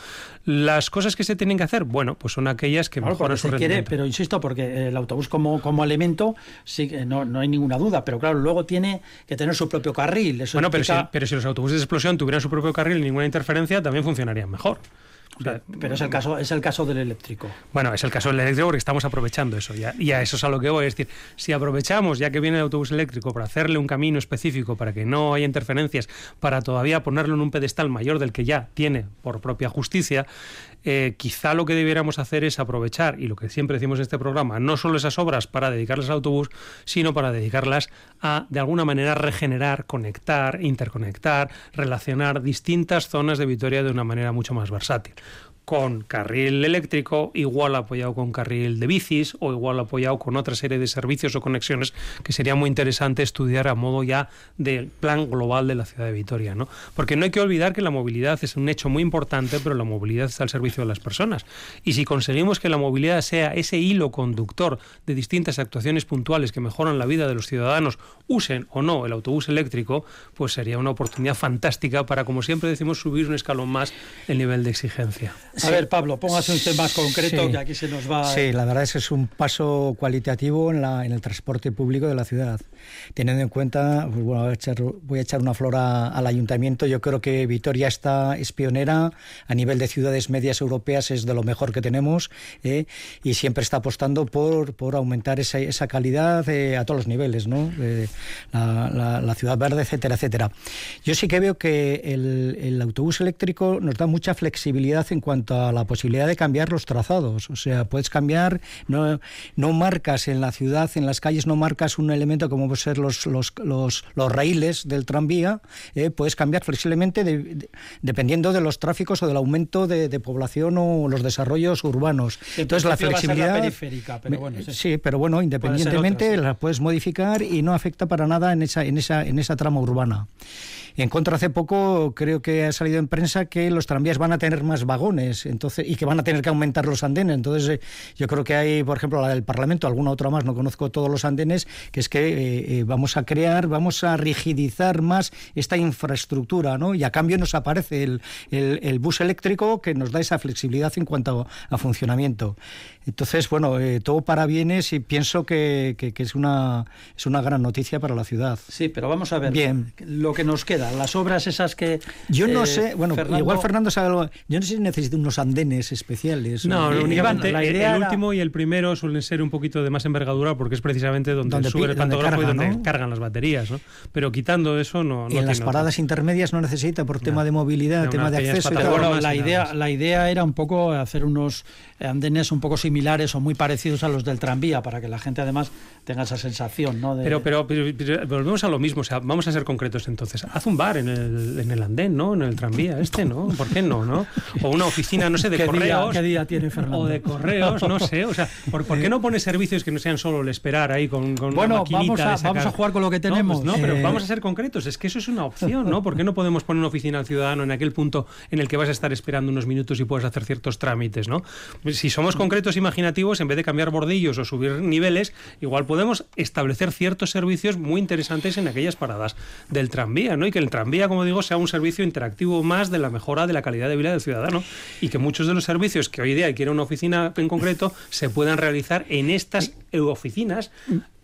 Las cosas que se tienen que hacer, bueno, pues son aquellas que mejoran su rendimiento. pero insisto, porque el autobús como, como elemento, sí, no, no hay ningún ninguna duda, pero claro, luego tiene que tener su propio carril. bueno, pero, si, pero si los autobuses de explosión tuvieran su propio carril y ninguna interferencia, también funcionarían mejor. pero es el caso es el caso del eléctrico. Bueno, es el caso del eléctrico porque estamos aprovechando eso. Ya, y a eso es a lo que voy. Es decir, si aprovechamos, ya que viene el autobús eléctrico, para hacerle un camino específico, para que no haya interferencias, para todavía ponerlo en un pedestal mayor del que ya tiene por propia justicia, eh, quizá lo que debiéramos hacer es aprovechar, y lo que siempre decimos en este programa, no solo esas obras para dedicarlas al autobús, sino para dedicarlas a, de alguna manera, regenerar, conectar, interconectar, relacionar distintas zonas de Vitoria de una manera mucho más versátil con carril eléctrico, igual apoyado con carril de bicis o igual apoyado con otra serie de servicios o conexiones que sería muy interesante estudiar a modo ya del plan global de la ciudad de Vitoria, ¿no? Porque no hay que olvidar que la movilidad es un hecho muy importante, pero la movilidad está al servicio de las personas. Y si conseguimos que la movilidad sea ese hilo conductor de distintas actuaciones puntuales que mejoran la vida de los ciudadanos, usen o no el autobús eléctrico, pues sería una oportunidad fantástica para, como siempre decimos, subir un escalón más el nivel de exigencia. A ver, Pablo, póngase usted más concreto, que aquí se nos va. Sí, la verdad es que es un paso cualitativo en, la, en el transporte público de la ciudad. Teniendo en cuenta, pues bueno, voy a echar, voy a echar una flor al ayuntamiento. Yo creo que Vitoria está, es pionera a nivel de ciudades medias europeas, es de lo mejor que tenemos ¿eh? y siempre está apostando por, por aumentar esa, esa calidad eh, a todos los niveles, ¿no? la, la, ciudad verde, etcétera, etcétera. Yo sí que veo que el, el autobús eléctrico nos da mucha flexibilidad en cuanto a la posibilidad de cambiar los trazados. O sea, puedes cambiar, no, no marcas en la ciudad, en las calles, no marcas un elemento como puede ser los, los, los, los raíles del tranvía, eh, puedes cambiar flexiblemente dependiendo de los tráficos o del aumento de, población o los desarrollos urbanos. Entonces la flexibilidad... periférica, pero bueno, sí. pero bueno, independientemente la puedes modificar y no afecta para nada en esa, en esa, en esa trama urbana. En contra, hace poco creo que ha salido en prensa que los tranvías van a tener más vagones entonces y que van a tener que aumentar los andenes. Entonces, eh, yo creo que hay, por ejemplo, la del Parlamento, alguna otra más, no conozco todos los andenes, que es que eh, eh, vamos a crear, vamos a rigidizar más esta infraestructura, ¿no? Y a cambio nos aparece el, el, bus eléctrico que nos da esa flexibilidad en cuanto a, funcionamiento. Entonces, bueno, todo para bienes y pienso que, que, es, una, es una gran noticia para la ciudad. Sí, pero vamos a ver Bien. lo que nos queda las obras esas que... Yo no eh, sé, bueno, igual Fernando sabe algo, yo no sé si necesita unos andenes especiales. No, únicamente la idea el, último y el primero suelen ser un poquito de más envergadura porque es precisamente donde, sube el pantografo y donde cargan las baterías, ¿no? Pero quitando eso no... y en las paradas intermedias no necesita por tema de movilidad, tema de acceso... bueno, la idea, la idea era un poco hacer unos andenes un poco similares o muy parecidos a los del tranvía para que la gente además tenga esa sensación, ¿no? Pero, pero, volvemos a lo mismo, o sea, vamos a ser concretos entonces. Haz un bar en el, en el andén, ¿no? En el tranvía este, ¿no? ¿Por qué no, no? O una oficina no sé, de correos. ¿Qué día tiene Fernando? O de correos, no sé. O sea, ¿por, qué no pone servicios que no sean solo el esperar ahí con, con bueno, una vamos a, vamos a jugar con lo que pues tenemos. No, pero vamos a ser concretos. Es que eso es una opción, ¿no? ¿Por qué no podemos poner una oficina al ciudadano en aquel punto en el que vas a estar esperando unos minutos y puedes hacer ciertos trámites, ¿no? Si somos concretos imaginativos, en vez de cambiar bordillos o subir niveles, igual podemos establecer ciertos servicios muy interesantes en aquellas paradas del tranvía, ¿no? Y que el tranvía, como digo, sea un servicio interactivo más de la mejora de la calidad de vida del ciudadano y que muchos de los servicios que hoy día quiere una oficina en concreto se puedan realizar en estas oficinas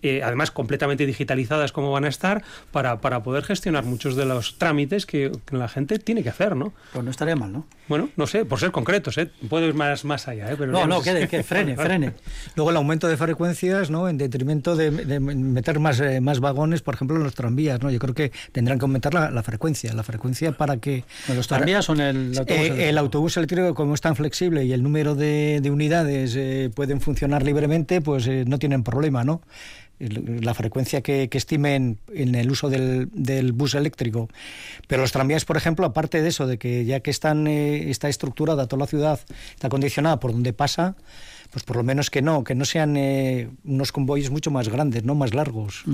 eh, además completamente digitalizadas como van a estar, para, para poder gestionar muchos de los trámites que, la gente tiene que hacer, ¿no? Pues no estaría mal, ¿no? Bueno, no sé, por ser concretos, ¿eh? Puedo ir más, más allá, ¿eh? Pero no, no, que, que, frene, frene. Luego el aumento de frecuencias, ¿no? En detrimento de, meter más, eh, más vagones, por ejemplo, en los tranvías, ¿no? Yo creo que tendrán que aumentar la, frecuencia, la frecuencia para que... ¿Los tranvías son el autobús eléctrico? El autobús eléctrico, como es tan flexible y el número de, unidades pueden funcionar libremente, pues no tienen problema, ¿no? la frecuencia que, estimen en el uso del, bus eléctrico. Pero los tranvías, por ejemplo, aparte de eso, de que ya que están, eh, está estructurada toda la ciudad, está condicionada por donde pasa, pues por lo menos que no, que no sean eh, unos convoyes mucho más grandes, no más largos.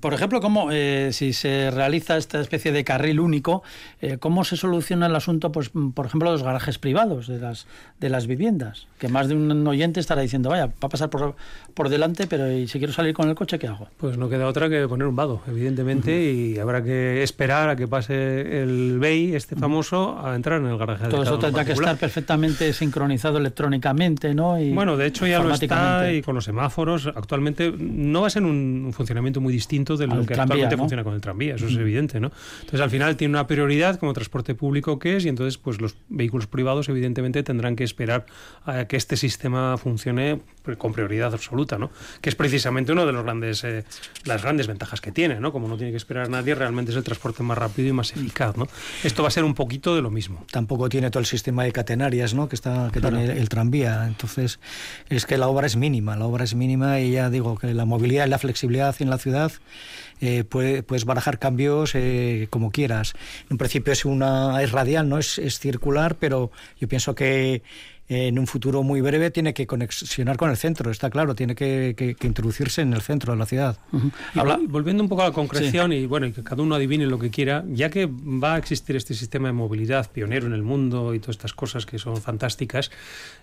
Por ejemplo, ¿cómo, eh, si se realiza esta especie de carril único, eh, cómo se soluciona el asunto, pues, por ejemplo, los garajes privados de las, de las viviendas? Que más de un oyente estará diciendo, vaya, va a pasar por, por delante, pero si quiero salir con el coche, ¿qué hago? Pues no queda otra que poner un vado, evidentemente, y habrá que esperar a que pase el BEI, este famoso, a entrar en el garaje. Todo eso tendrá que estar perfectamente sincronizado electrónicamente, ¿no? Bueno, de hecho ya lo está y con los semáforos. Actualmente no va a ser un, funcionamiento muy distinto de lo que actualmente funciona con el tranvía, eso es evidente, ¿no? Entonces al final tiene una prioridad como transporte público que es y entonces pues los vehículos privados evidentemente tendrán que esperar a que este sistema funcione con prioridad absoluta, ¿no? Que es precisamente uno de los grandes eh, las grandes ventajas que tiene, ¿no? Como no tiene que esperar a nadie, realmente es el transporte más rápido y más eficaz, ¿no? Esto va a ser un poquito de lo mismo. Tampoco tiene todo el sistema de catenarias, ¿no? Que está que tiene el tranvía, entonces es que la obra es mínima, la obra es mínima y ya digo que la movilidad y la flexibilidad en la ciudad eh, puedes barajar cambios eh, como quieras. En principio es una es radial, no es circular, pero yo pienso que en un futuro muy breve tiene que conexionar con el centro, está claro, tiene que, introducirse en el centro de la ciudad. volviendo un poco a la concreción y bueno, que cada uno adivine lo que quiera, ya que va a existir este sistema de movilidad pionero en el mundo y todas estas cosas que son fantásticas,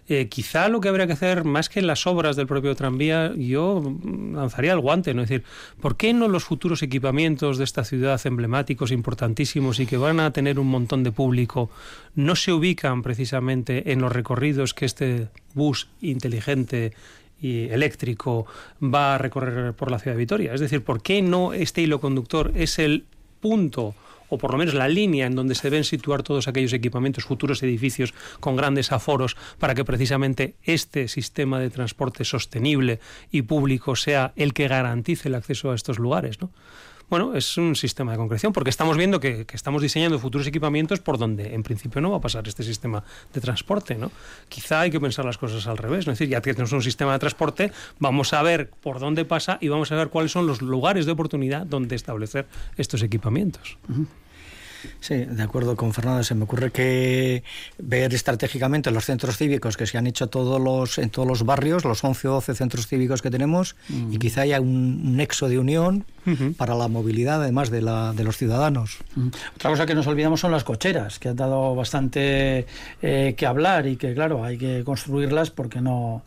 eh, quizá lo que habría que hacer, más que las obras del propio tranvía, yo lanzaría el guante, ¿no? Es decir, ¿por qué no los futuros equipamientos de esta ciudad emblemáticos, importantísimos y que van a tener un montón de público, no se ubican precisamente en los recorridos que este bus inteligente y eléctrico va a recorrer por la ciudad de Vitoria. Es decir, ¿por qué no este hilo conductor es el punto o por lo menos la línea en donde se deben situar todos aquellos equipamientos, futuros edificios con grandes aforos, para que precisamente este sistema de transporte sostenible y público sea el que garantice el acceso a estos lugares? ¿no? Bueno, es un sistema de concreción, porque estamos viendo que, estamos diseñando futuros equipamientos por donde en principio no va a pasar este sistema de transporte, ¿no? Quizá hay que pensar las cosas al revés, es decir, ya que tenemos un sistema de transporte, vamos a ver por dónde pasa y vamos a ver cuáles son los lugares de oportunidad donde establecer estos equipamientos. Sí, de acuerdo con Fernando. Se me ocurre que ver estratégicamente los centros cívicos que se han hecho todos los, en todos los barrios, los 11 o 12 centros cívicos que tenemos, y quizá haya un nexo de unión para la movilidad, además de, la, de los ciudadanos. Otra cosa que nos olvidamos son las cocheras, que han dado bastante eh, que hablar y que, claro, hay que construirlas porque no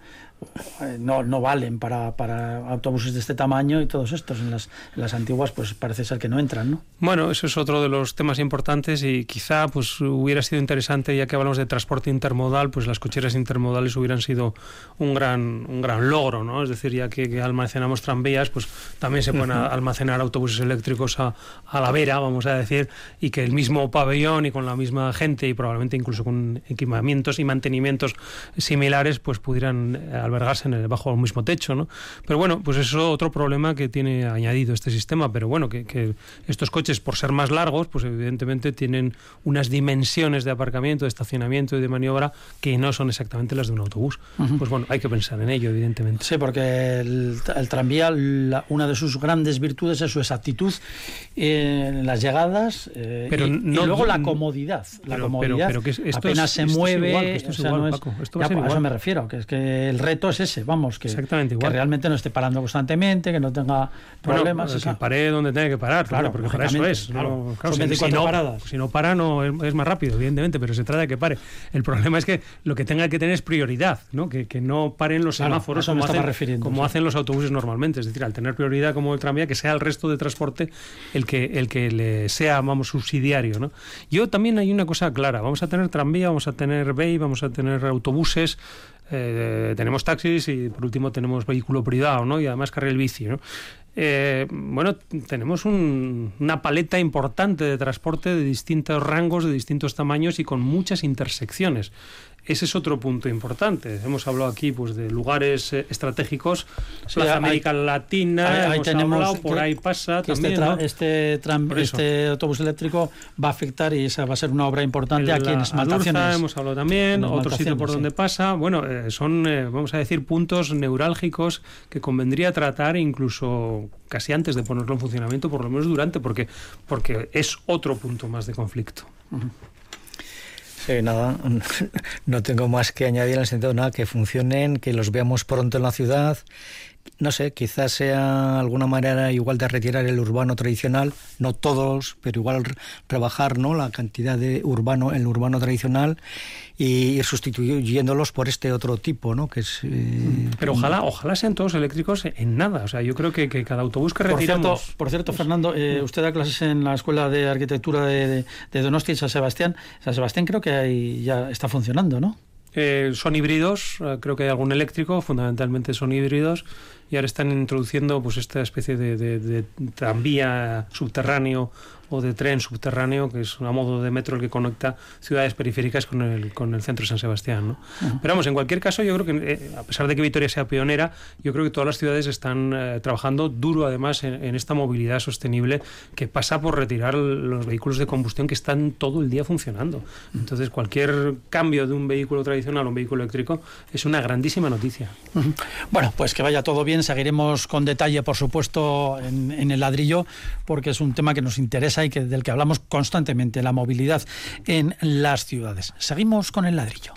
no, no valen para, para, autobuses de este tamaño y todos estos. En las, las, antiguas, pues parece ser que no entran, ¿no? Bueno, eso es otro de los temas importantes y quizá pues hubiera sido interesante, ya que hablamos de transporte intermodal, pues las cocheras intermodales hubieran sido un gran, un gran logro, ¿no? Es decir, ya que, almacenamos tranvías, pues también se pueden almacenar autobuses eléctricos a, a, la vera, vamos a decir, y que el mismo pabellón y con la misma gente y probablemente incluso con equipamientos y mantenimientos similares, pues pudieran albergarse en el, bajo el mismo techo, ¿no? Pero bueno, pues eso es otro problema que tiene añadido este sistema, pero bueno, que, que estos coches, por ser más largos, pues evidentemente tienen unas dimensiones de aparcamiento, de estacionamiento y de maniobra que no son exactamente las de un autobús. Pues bueno, hay que pensar en ello, evidentemente. Sí, porque el, tranvía, una de sus grandes virtudes es su exactitud en las llegadas eh, pero y, luego la comodidad. La comodidad pero, que esto apenas se mueve. esto es igual, Paco, esto va a, a eso me refiero, que es que el reto es ese, vamos, que, Exactamente igual. que realmente no esté parando constantemente, que no tenga problemas. que pare donde tenga que parar, claro, porque para eso es. Claro, si, no, paradas. si no para, no es, más rápido, evidentemente, pero se trata de que pare. El problema es que lo que tenga que tener es prioridad, ¿no? que, que no paren los semáforos como, hacen, como hacen los autobuses normalmente. Es decir, al tener prioridad como el tranvía, que sea el resto de transporte el que, el que le sea, vamos, subsidiario. ¿no? Yo también hay una cosa clara. Vamos a tener tranvía, vamos a tener BEI, vamos a tener autobuses, eh, tenemos taxis y por último tenemos vehículo privado, ¿no? Y además carril bici, ¿no? Eh, bueno, tenemos una paleta importante de transporte de distintos rangos, de distintos tamaños y con muchas intersecciones. Ese es otro punto importante. Hemos hablado aquí pues de lugares eh, estratégicos, Plaza América Latina, ahí, tenemos por ahí pasa este también. Este, este, autobús eléctrico va a afectar y esa va a ser una obra importante aquí en Esmaltaciones. hemos hablado también, otro sitio por donde pasa. Bueno, eh, son, eh, vamos a decir, puntos neurálgicos que convendría tratar incluso casi antes de ponerlo en funcionamiento, por lo menos durante, porque, porque es otro punto más de conflicto. Sí, nada, no tengo más que añadir en el sentido nada, que funcionen, que los veamos pronto en la ciudad. No sé, quizás sea alguna manera igual de retirar el urbano tradicional, no todos, pero igual rebajar ¿no? la cantidad de urbano, el urbano tradicional y ir sustituyéndolos por este otro tipo, ¿no? Que es, eh, Pero ojalá, ojalá sean todos eléctricos en nada. O sea, yo creo que, cada autobús que retiramos... Por cierto, Fernando, eh, usted da clases en la Escuela de Arquitectura de, de, Donostia y San Sebastián. San Sebastián creo que ahí ya está funcionando, ¿no? Eh, son híbridos, creo que hay algún eléctrico, fundamentalmente son híbridos y ahora están introduciendo pues esta especie de, de tranvía subterráneo o de tren subterráneo, que es un modo de metro el que conecta ciudades periféricas con el, con el centro de San Sebastián. ¿no? Pero vamos, en cualquier caso, yo creo que, eh, a pesar de que Vitoria sea pionera, yo creo que todas las ciudades están eh, trabajando duro, además, en, esta movilidad sostenible que pasa por retirar los vehículos de combustión que están todo el día funcionando. Entonces, cualquier cambio de un vehículo tradicional a un vehículo eléctrico es una grandísima noticia. Bueno, pues que vaya todo bien. Seguiremos con detalle, por supuesto, en, en el ladrillo, porque es un tema que nos interesa y que, del que hablamos constantemente, la movilidad en las ciudades. Seguimos con el ladrillo.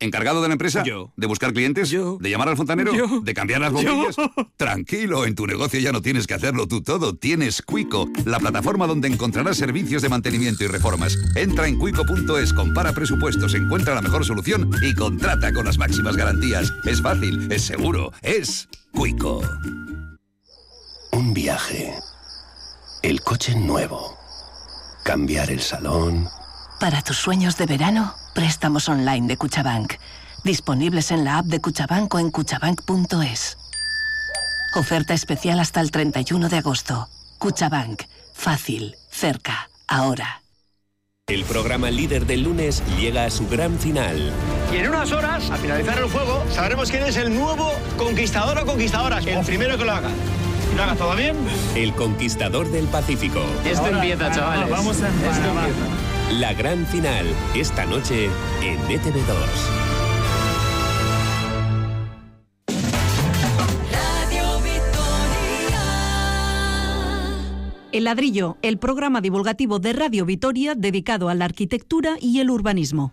¿Encargado de la empresa? Yo. ¿De buscar clientes? Yo. ¿De llamar al fontanero? Yo. ¿De cambiar las bombillas? Tranquilo, en tu negocio ya no tienes que hacerlo tú todo. Tienes Cuico, la plataforma donde encontrarás servicios de mantenimiento y reformas. Entra en cuico.es, compara presupuestos, encuentra la mejor solución y contrata con las máximas garantías. Es fácil, es seguro, es Cuico. Un viaje. El coche nuevo. Cambiar el salón. Para tus sueños de verano Préstamos online de Cuchabank. Disponibles en la app de Cuchabank o en cuchabank.es. Oferta especial hasta el 31 de agosto. Cuchabank. Fácil. Cerca. Ahora. El programa líder del lunes llega a su gran final. Y en unas horas, al finalizar el juego, sabremos quién es el nuevo conquistador o conquistadora. El primero que lo haga. ¿Y lo haga todo bien? El conquistador del Pacífico. Esto empieza, chavales. Vamos a empezar. La gran final, esta noche en ETV2. El ladrillo, el programa divulgativo de Radio Vitoria dedicado a la arquitectura y el urbanismo.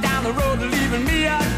Down the road leaving me again.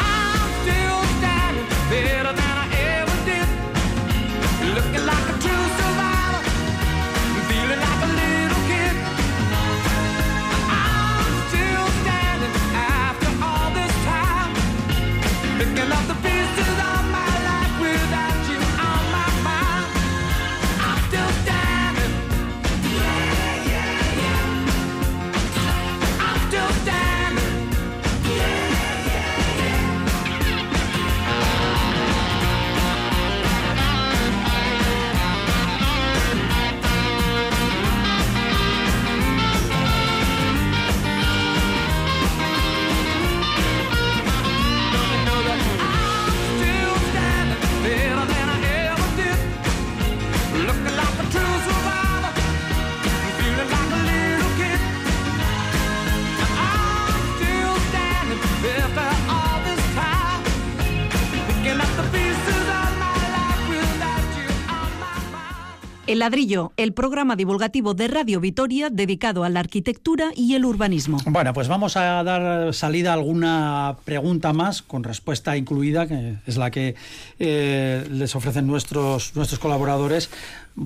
ladrillo, el programa divulgativo de Radio Vitoria dedicado a la arquitectura y el urbanismo. Bueno, pues vamos a dar salida a alguna pregunta más con respuesta incluida, que es la que eh, les ofrecen nuestros, nuestros colaboradores.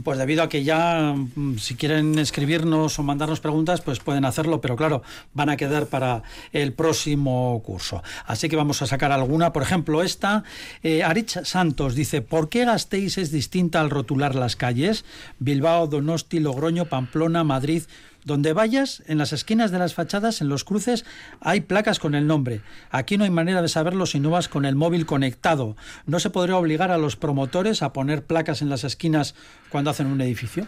Pues debido a que ya, mm, si quieren escribirnos o mandarnos preguntas, pues pueden hacerlo, pero claro, van a quedar para el próximo curso. Así que vamos a sacar alguna. Por ejemplo, esta, eh, Arich Santos dice, ¿por qué Gasteiz es distinta al rotular las calles? Bilbao, Donosti, Logroño, Pamplona, Madrid... Donde vayas, en las esquinas de las fachadas, en los cruces, hay placas con el nombre. Aquí no hay manera de saberlo si no vas con el móvil conectado. ¿No se podría obligar a los promotores a poner placas en las esquinas cuando hacen un edificio?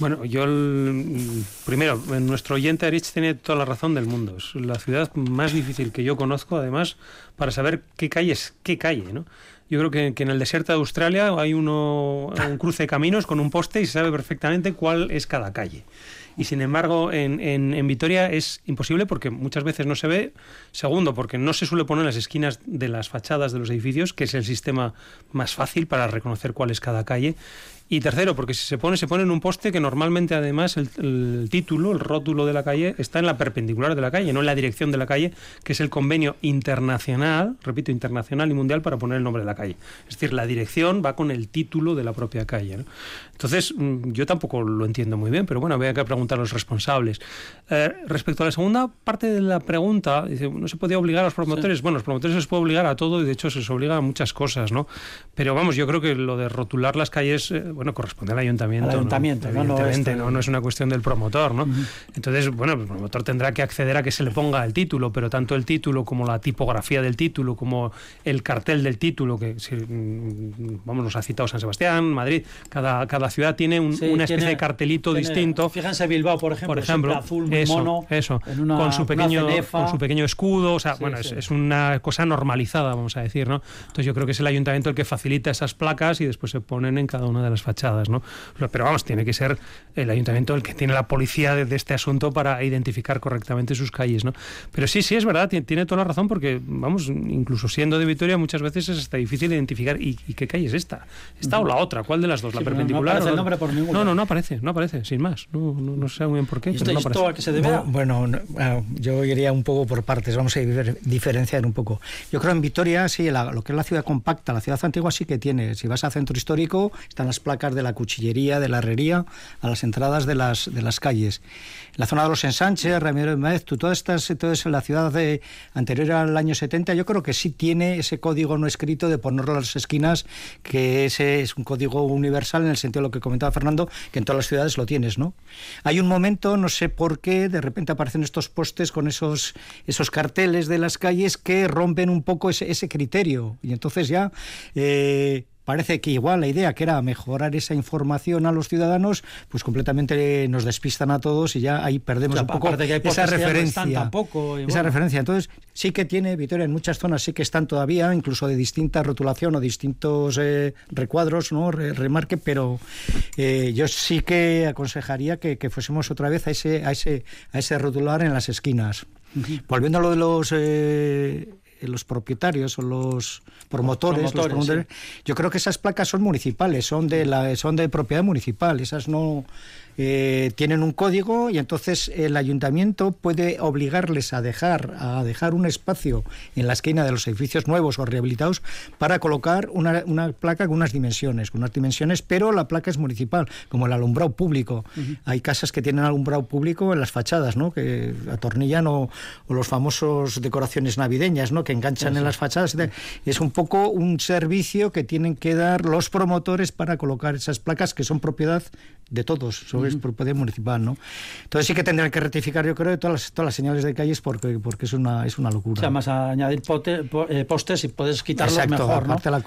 Bueno, yo el- primero, nuestro oyente Arich tiene toda la razón del mundo. Es la ciudad más difícil que yo conozco, además, para saber qué calle es qué calle, ¿no? Yo creo que, en el desierto de Australia hay uno, un cruce de caminos con un poste y se sabe perfectamente cuál es cada calle. Y sin embargo, en, en- en Vitoria es imposible porque muchas veces no se ve. Segundo, porque no se suele poner en las esquinas de las fachadas de los edificios, que es el sistema más fácil para reconocer cuál es cada calle. Y tercero, porque si se pone, se pone en un poste que normalmente además el, el título, el rótulo de la calle, está en la perpendicular de la calle, no en la dirección de la calle, que es el convenio internacional, repito, internacional y mundial para poner el nombre de la calle. Es decir, la dirección va con el título de la propia calle. ¿no? Entonces, mm, yo tampoco lo entiendo muy bien, pero bueno, había que preguntar a los responsables. Eh, respecto a la segunda parte de la pregunta, dice, ¿no se podía obligar a los promotores? Bueno, los promotores se les puede obligar a todo y de hecho se les obliga a muchas cosas, ¿no? Pero vamos, yo creo que lo de rotular las calles, eh, bueno, corresponde al ayuntamiento. Al ayuntamiento, ¿no? Evidentemente, no, no es una cuestión del promotor, ¿no? Entonces, bueno, el promotor tendrá que acceder a que se le ponga el título, pero tanto el título como la tipografía del título, como el cartel del título, que si, mm, vamos, nos ha citado San Sebastián, Madrid, cada, cada ciudad tiene un- Sí, una especie tiene- de cartelito tiene- distinto. Fíjense Bilbao, por ejemplo, Por ejemplo, azul muy eso, mono, eso, en una- con su pequeño, con su pequeño escudo, o sea, Sí, bueno, sí. Es, es una cosa normalizada, vamos a decir, ¿no? Entonces yo creo que es el ayuntamiento el que facilita esas placas y después se ponen en cada una de las fachadas, ¿no? Pero vamos, tiene que ser el ayuntamiento el que tiene la policía de, de este asunto para identificar correctamente sus calles, ¿no? Pero sí, sí es verdad, tiene, tiene toda la razón porque, vamos, incluso siendo de Vitoria muchas veces es hasta difícil identificar ¿y, y qué calle es esta? ¿Esta o la otra? ¿Cuál de las dos? ¿La Sí, no perpendicular? aparece o el la- nombre por ninguna. No, no, no aparece, no aparece, sin más. No, no, no sé muy bien por qué. ¿Y esto, pero no esto a qué se debe? Bu- Bueno, no, ah, yo iría un poco por partes, vamos a difer- diferenciar un poco. Yo creo en Vitoria, sí, la- lo que es la ciudad compacta, la ciudad antigua sí que tiene. Si vas al centro histórico, están las placas de la cuchillería, de la herrería, a las entradas de las, de las calles. En la zona de los ensanches, Ramiro de Maeztu, todas estas, entonces la ciudad anterior al año 70, yo creo que sí tiene ese código no escrito de ponerlo a las esquinas, que ese es un código universal en el sentido de lo que comentaba Fernando, que en todas las ciudades lo tienes, ¿no? Hay un momento, no sé por qué, de repente aparecen estos postes con esos, esos carteles de las calles que rompen un poco ese, ese criterio. Y entonces ya eh, parece que igual la idea que era mejorar esa información a los ciudadanos, pues completamente nos despistan a todos y ya ahí perdemos O sea, un poco aparte que hay esa no referencia. tampoco, esa bueno. referencia. Entonces, sí que tiene Vitoria en muchas zonas, sí que están todavía, incluso de distinta rotulación o distintos eh, recuadros, ¿no? Re- remarque, pero eh, yo sí que aconsejaría que, que fuésemos otra vez a ese, a ese, a ese rotular en las esquinas. Volviendo a lo de los eh, los propietarios o los promotores, los promotores, promotores, yo creo que esas placas son municipales, son de la son de propiedad municipal, esas no eh, tienen un código y entonces el ayuntamiento puede obligarles a dejar a dejar un espacio en la esquina de los edificios nuevos o rehabilitados para colocar una, una placa con unas dimensiones, con unas dimensiones, pero la placa es municipal, como el alumbrado público. Hay casas que tienen alumbrado público en las fachadas, ¿no? Que atornillan o, o los famosos decoraciones navideñas, ¿no? Que enganchan en las fachadas. Es un poco un servicio que tienen que dar los promotores para colocar esas placas que son propiedad de todos, es propiedad municipal, ¿no? Entonces sí que tendrán que rectificar, yo creo, todas las, todas las señales de calles porque, porque es una es una O locura. sea, más a añadir pote- po- eh, postes y puedes quitarlos Exacto, mejor, ¿no? la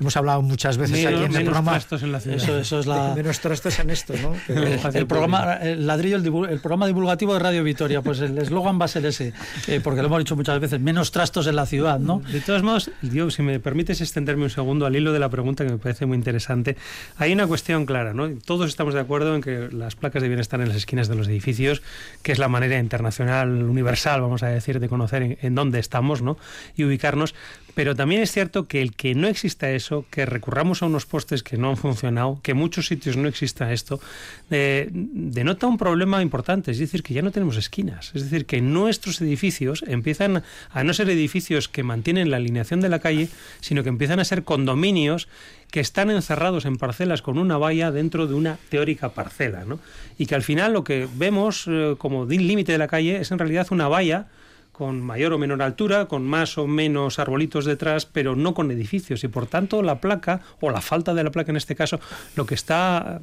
hemos hablado muchas veces Menos- aquí en el menos programa. trastos en la ciudad. Eso, eso es la... Menos trastos en esto, ¿no? El, el programa, el ladrillo, el, programa divulgativo de Radio Vitoria, pues el eslogan va a ser ese, eh, porque lo hemos dicho muchas veces, menos trastos en la ciudad, ¿no? De todos modos, yo, si me permites extenderme un segundo al hilo de la pregunta que me parece muy interesante, hay una cuestión clara, ¿no? Todos estamos de acuerdo en que las placas deben estar en las esquinas de los edificios, que es la manera internacional, universal, vamos a decir, de conocer en, en dónde estamos, ¿no? Y ubicarnos. Pero también es cierto que el que no exista eso, que recurramos a unos postes que no han funcionado, que en muchos sitios no exista esto, eh, denota un problema importante, es decir, que ya no tenemos esquinas. Es decir, que nuestros edificios empiezan a no ser edificios que mantienen la alineación de la calle, sino que empiezan a ser condominios que están encerrados en parcelas con una valla dentro de una teórica parcela, ¿no? Y que al final lo que vemos eh, como límite de la calle es en realidad una valla con mayor o menor altura, con más o menos arbolitos detrás, pero no con edificios. Y por tanto la placa, o la falta de la placa en este caso, lo que está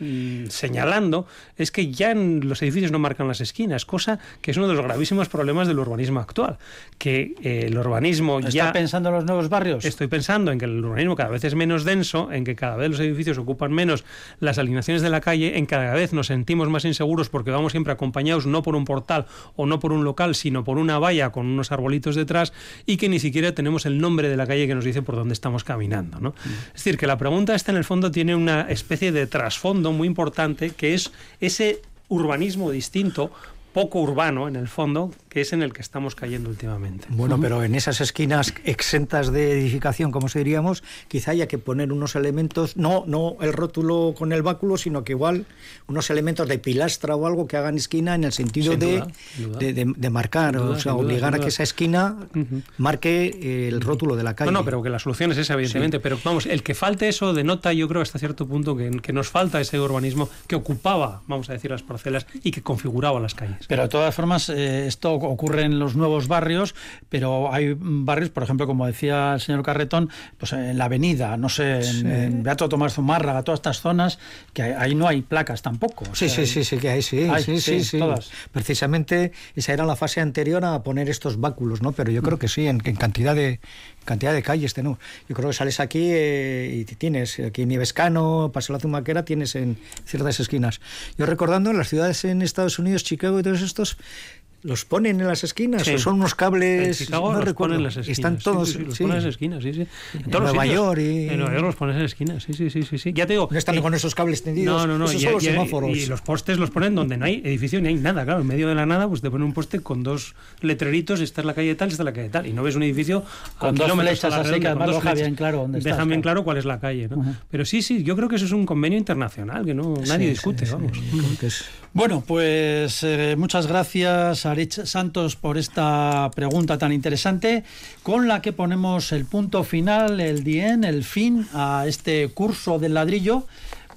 mm, señalando es que ya en los edificios no marcan las esquinas, cosa que es uno de los gravísimos problemas del urbanismo actual, que eh, el urbanismo ¿Está ya... pensando en los nuevos barrios? Estoy pensando en que el urbanismo cada vez es menos denso, en que cada vez los edificios ocupan menos las alineaciones de la calle, en que cada vez nos sentimos más inseguros porque vamos siempre acompañados no por un portal o no por un local, sino por una valla con unos arbolitos detrás y que ni siquiera tenemos el nombre de la calle que nos dice por dónde estamos caminando. ¿no? Es decir, que la pregunta esta en el fondo tiene una especie de trasfondo muy importante que es ese urbanismo distinto poco urbano en el fondo, que es en el que estamos cayendo últimamente. Bueno, pero en esas esquinas exentas de edificación, como se diríamos, quizá haya que poner unos elementos, no, no el rótulo con el báculo, sino que igual unos elementos de pilastra o algo que hagan esquina en el sentido de, duda, sin duda. de, de- de marcar, duda, o sea, obligar a que esa esquina marque el rótulo de la calle. No, no, pero que la solución es esa, evidentemente. Pero vamos, el que falte eso denota, yo creo, hasta cierto punto, que, que nos falta ese urbanismo que ocupaba, vamos a decir, las parcelas y que configuraba las calles. Pero de todas formas, eh, esto ocurre en los nuevos barrios, pero hay barrios, por ejemplo, como decía el señor Carretón, pues en la avenida, no sé, en, Sí. en Beato Tomás Zumárraga, todas estas zonas, que ahí- no hay placas tampoco. o Sí, sea, sí, sí, sí, que hay, sí, Hay, sí, sí, sí, todas. Precisamente esa era la fase anterior a poner estos báculos, ¿no? Pero yo creo que sí, en, en cantidad de cantidad de calles tenemos. Yo creo que sales aquí eh, y tienes aquí Nievescano, Paseo la Zumaquera, tienes en ciertas esquinas. Yo recordando en las ciudades en Estados Unidos, Chicago y todos estos los ponen en las esquinas Sí. o son unos cables En Chicago no los recuerdo ponen en las esquinas. están todos sí, sí, los sí. ponen en las esquinas, sí, sí. En, En los Nueva sitios. York y- En Nueva York los pones en esquinas, sí, sí, sí, sí, sí. Ya te digo. no están y- con esos cables tendidos No, no, no. esos y, son los y- semáforos y los postes los ponen donde no hay edificio ni hay nada, claro. En medio de la nada, pues te ponen un poste con dos letreritos, esta es la calle tal, esta es la calle tal. Y no ves un edificio a Con dos flechas la así, redonda, que además bien claro dónde estás, Dejan bien claro. cuál es la calle, ¿no? Pero sí, sí, yo creo que eso es un convenio internacional, que no nadie discute, vamos. Bueno, pues eh, muchas gracias, Arich Santos, por esta pregunta tan interesante, con la que ponemos el punto final, el dien, el fin a este curso del ladrillo.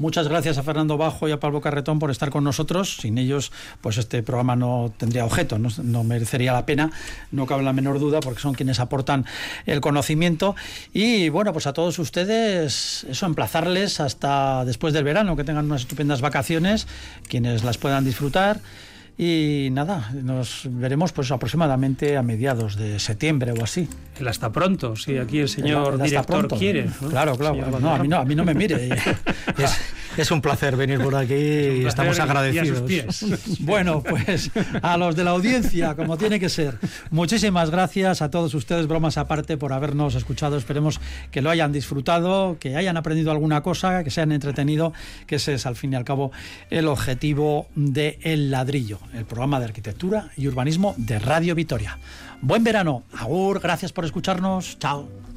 Muchas gracias a Fernando Bajo y a Pablo Carretón por estar con nosotros. Sin ellos, pues este programa no tendría objeto, no, no merecería la pena, no cabe la menor duda, porque son quienes aportan el conocimiento. Y bueno, pues a todos ustedes, eso, emplazarles hasta después del verano, que tengan unas estupendas vacaciones, quienes las puedan disfrutar. Y nada, nos veremos pues aproximadamente a mediados de septiembre o así. El hasta pronto, si aquí el señor El director pronto. quiere. ¿no? Claro, claro. No, a mí no, a mí no me mire. Es, es un placer venir por aquí y estamos placer y a sus agradecidos. pies. Bueno, pues a los de la audiencia, como tiene que ser. Muchísimas gracias a todos ustedes, bromas aparte, por habernos escuchado. Esperemos que lo hayan disfrutado, que hayan aprendido alguna cosa, que se hayan entretenido, que ese es al fin y al cabo el objetivo de El Ladrillo, el programa de arquitectura y urbanismo de Radio Vitoria. Buen verano. Agur, gracias por escucharnos. Chao.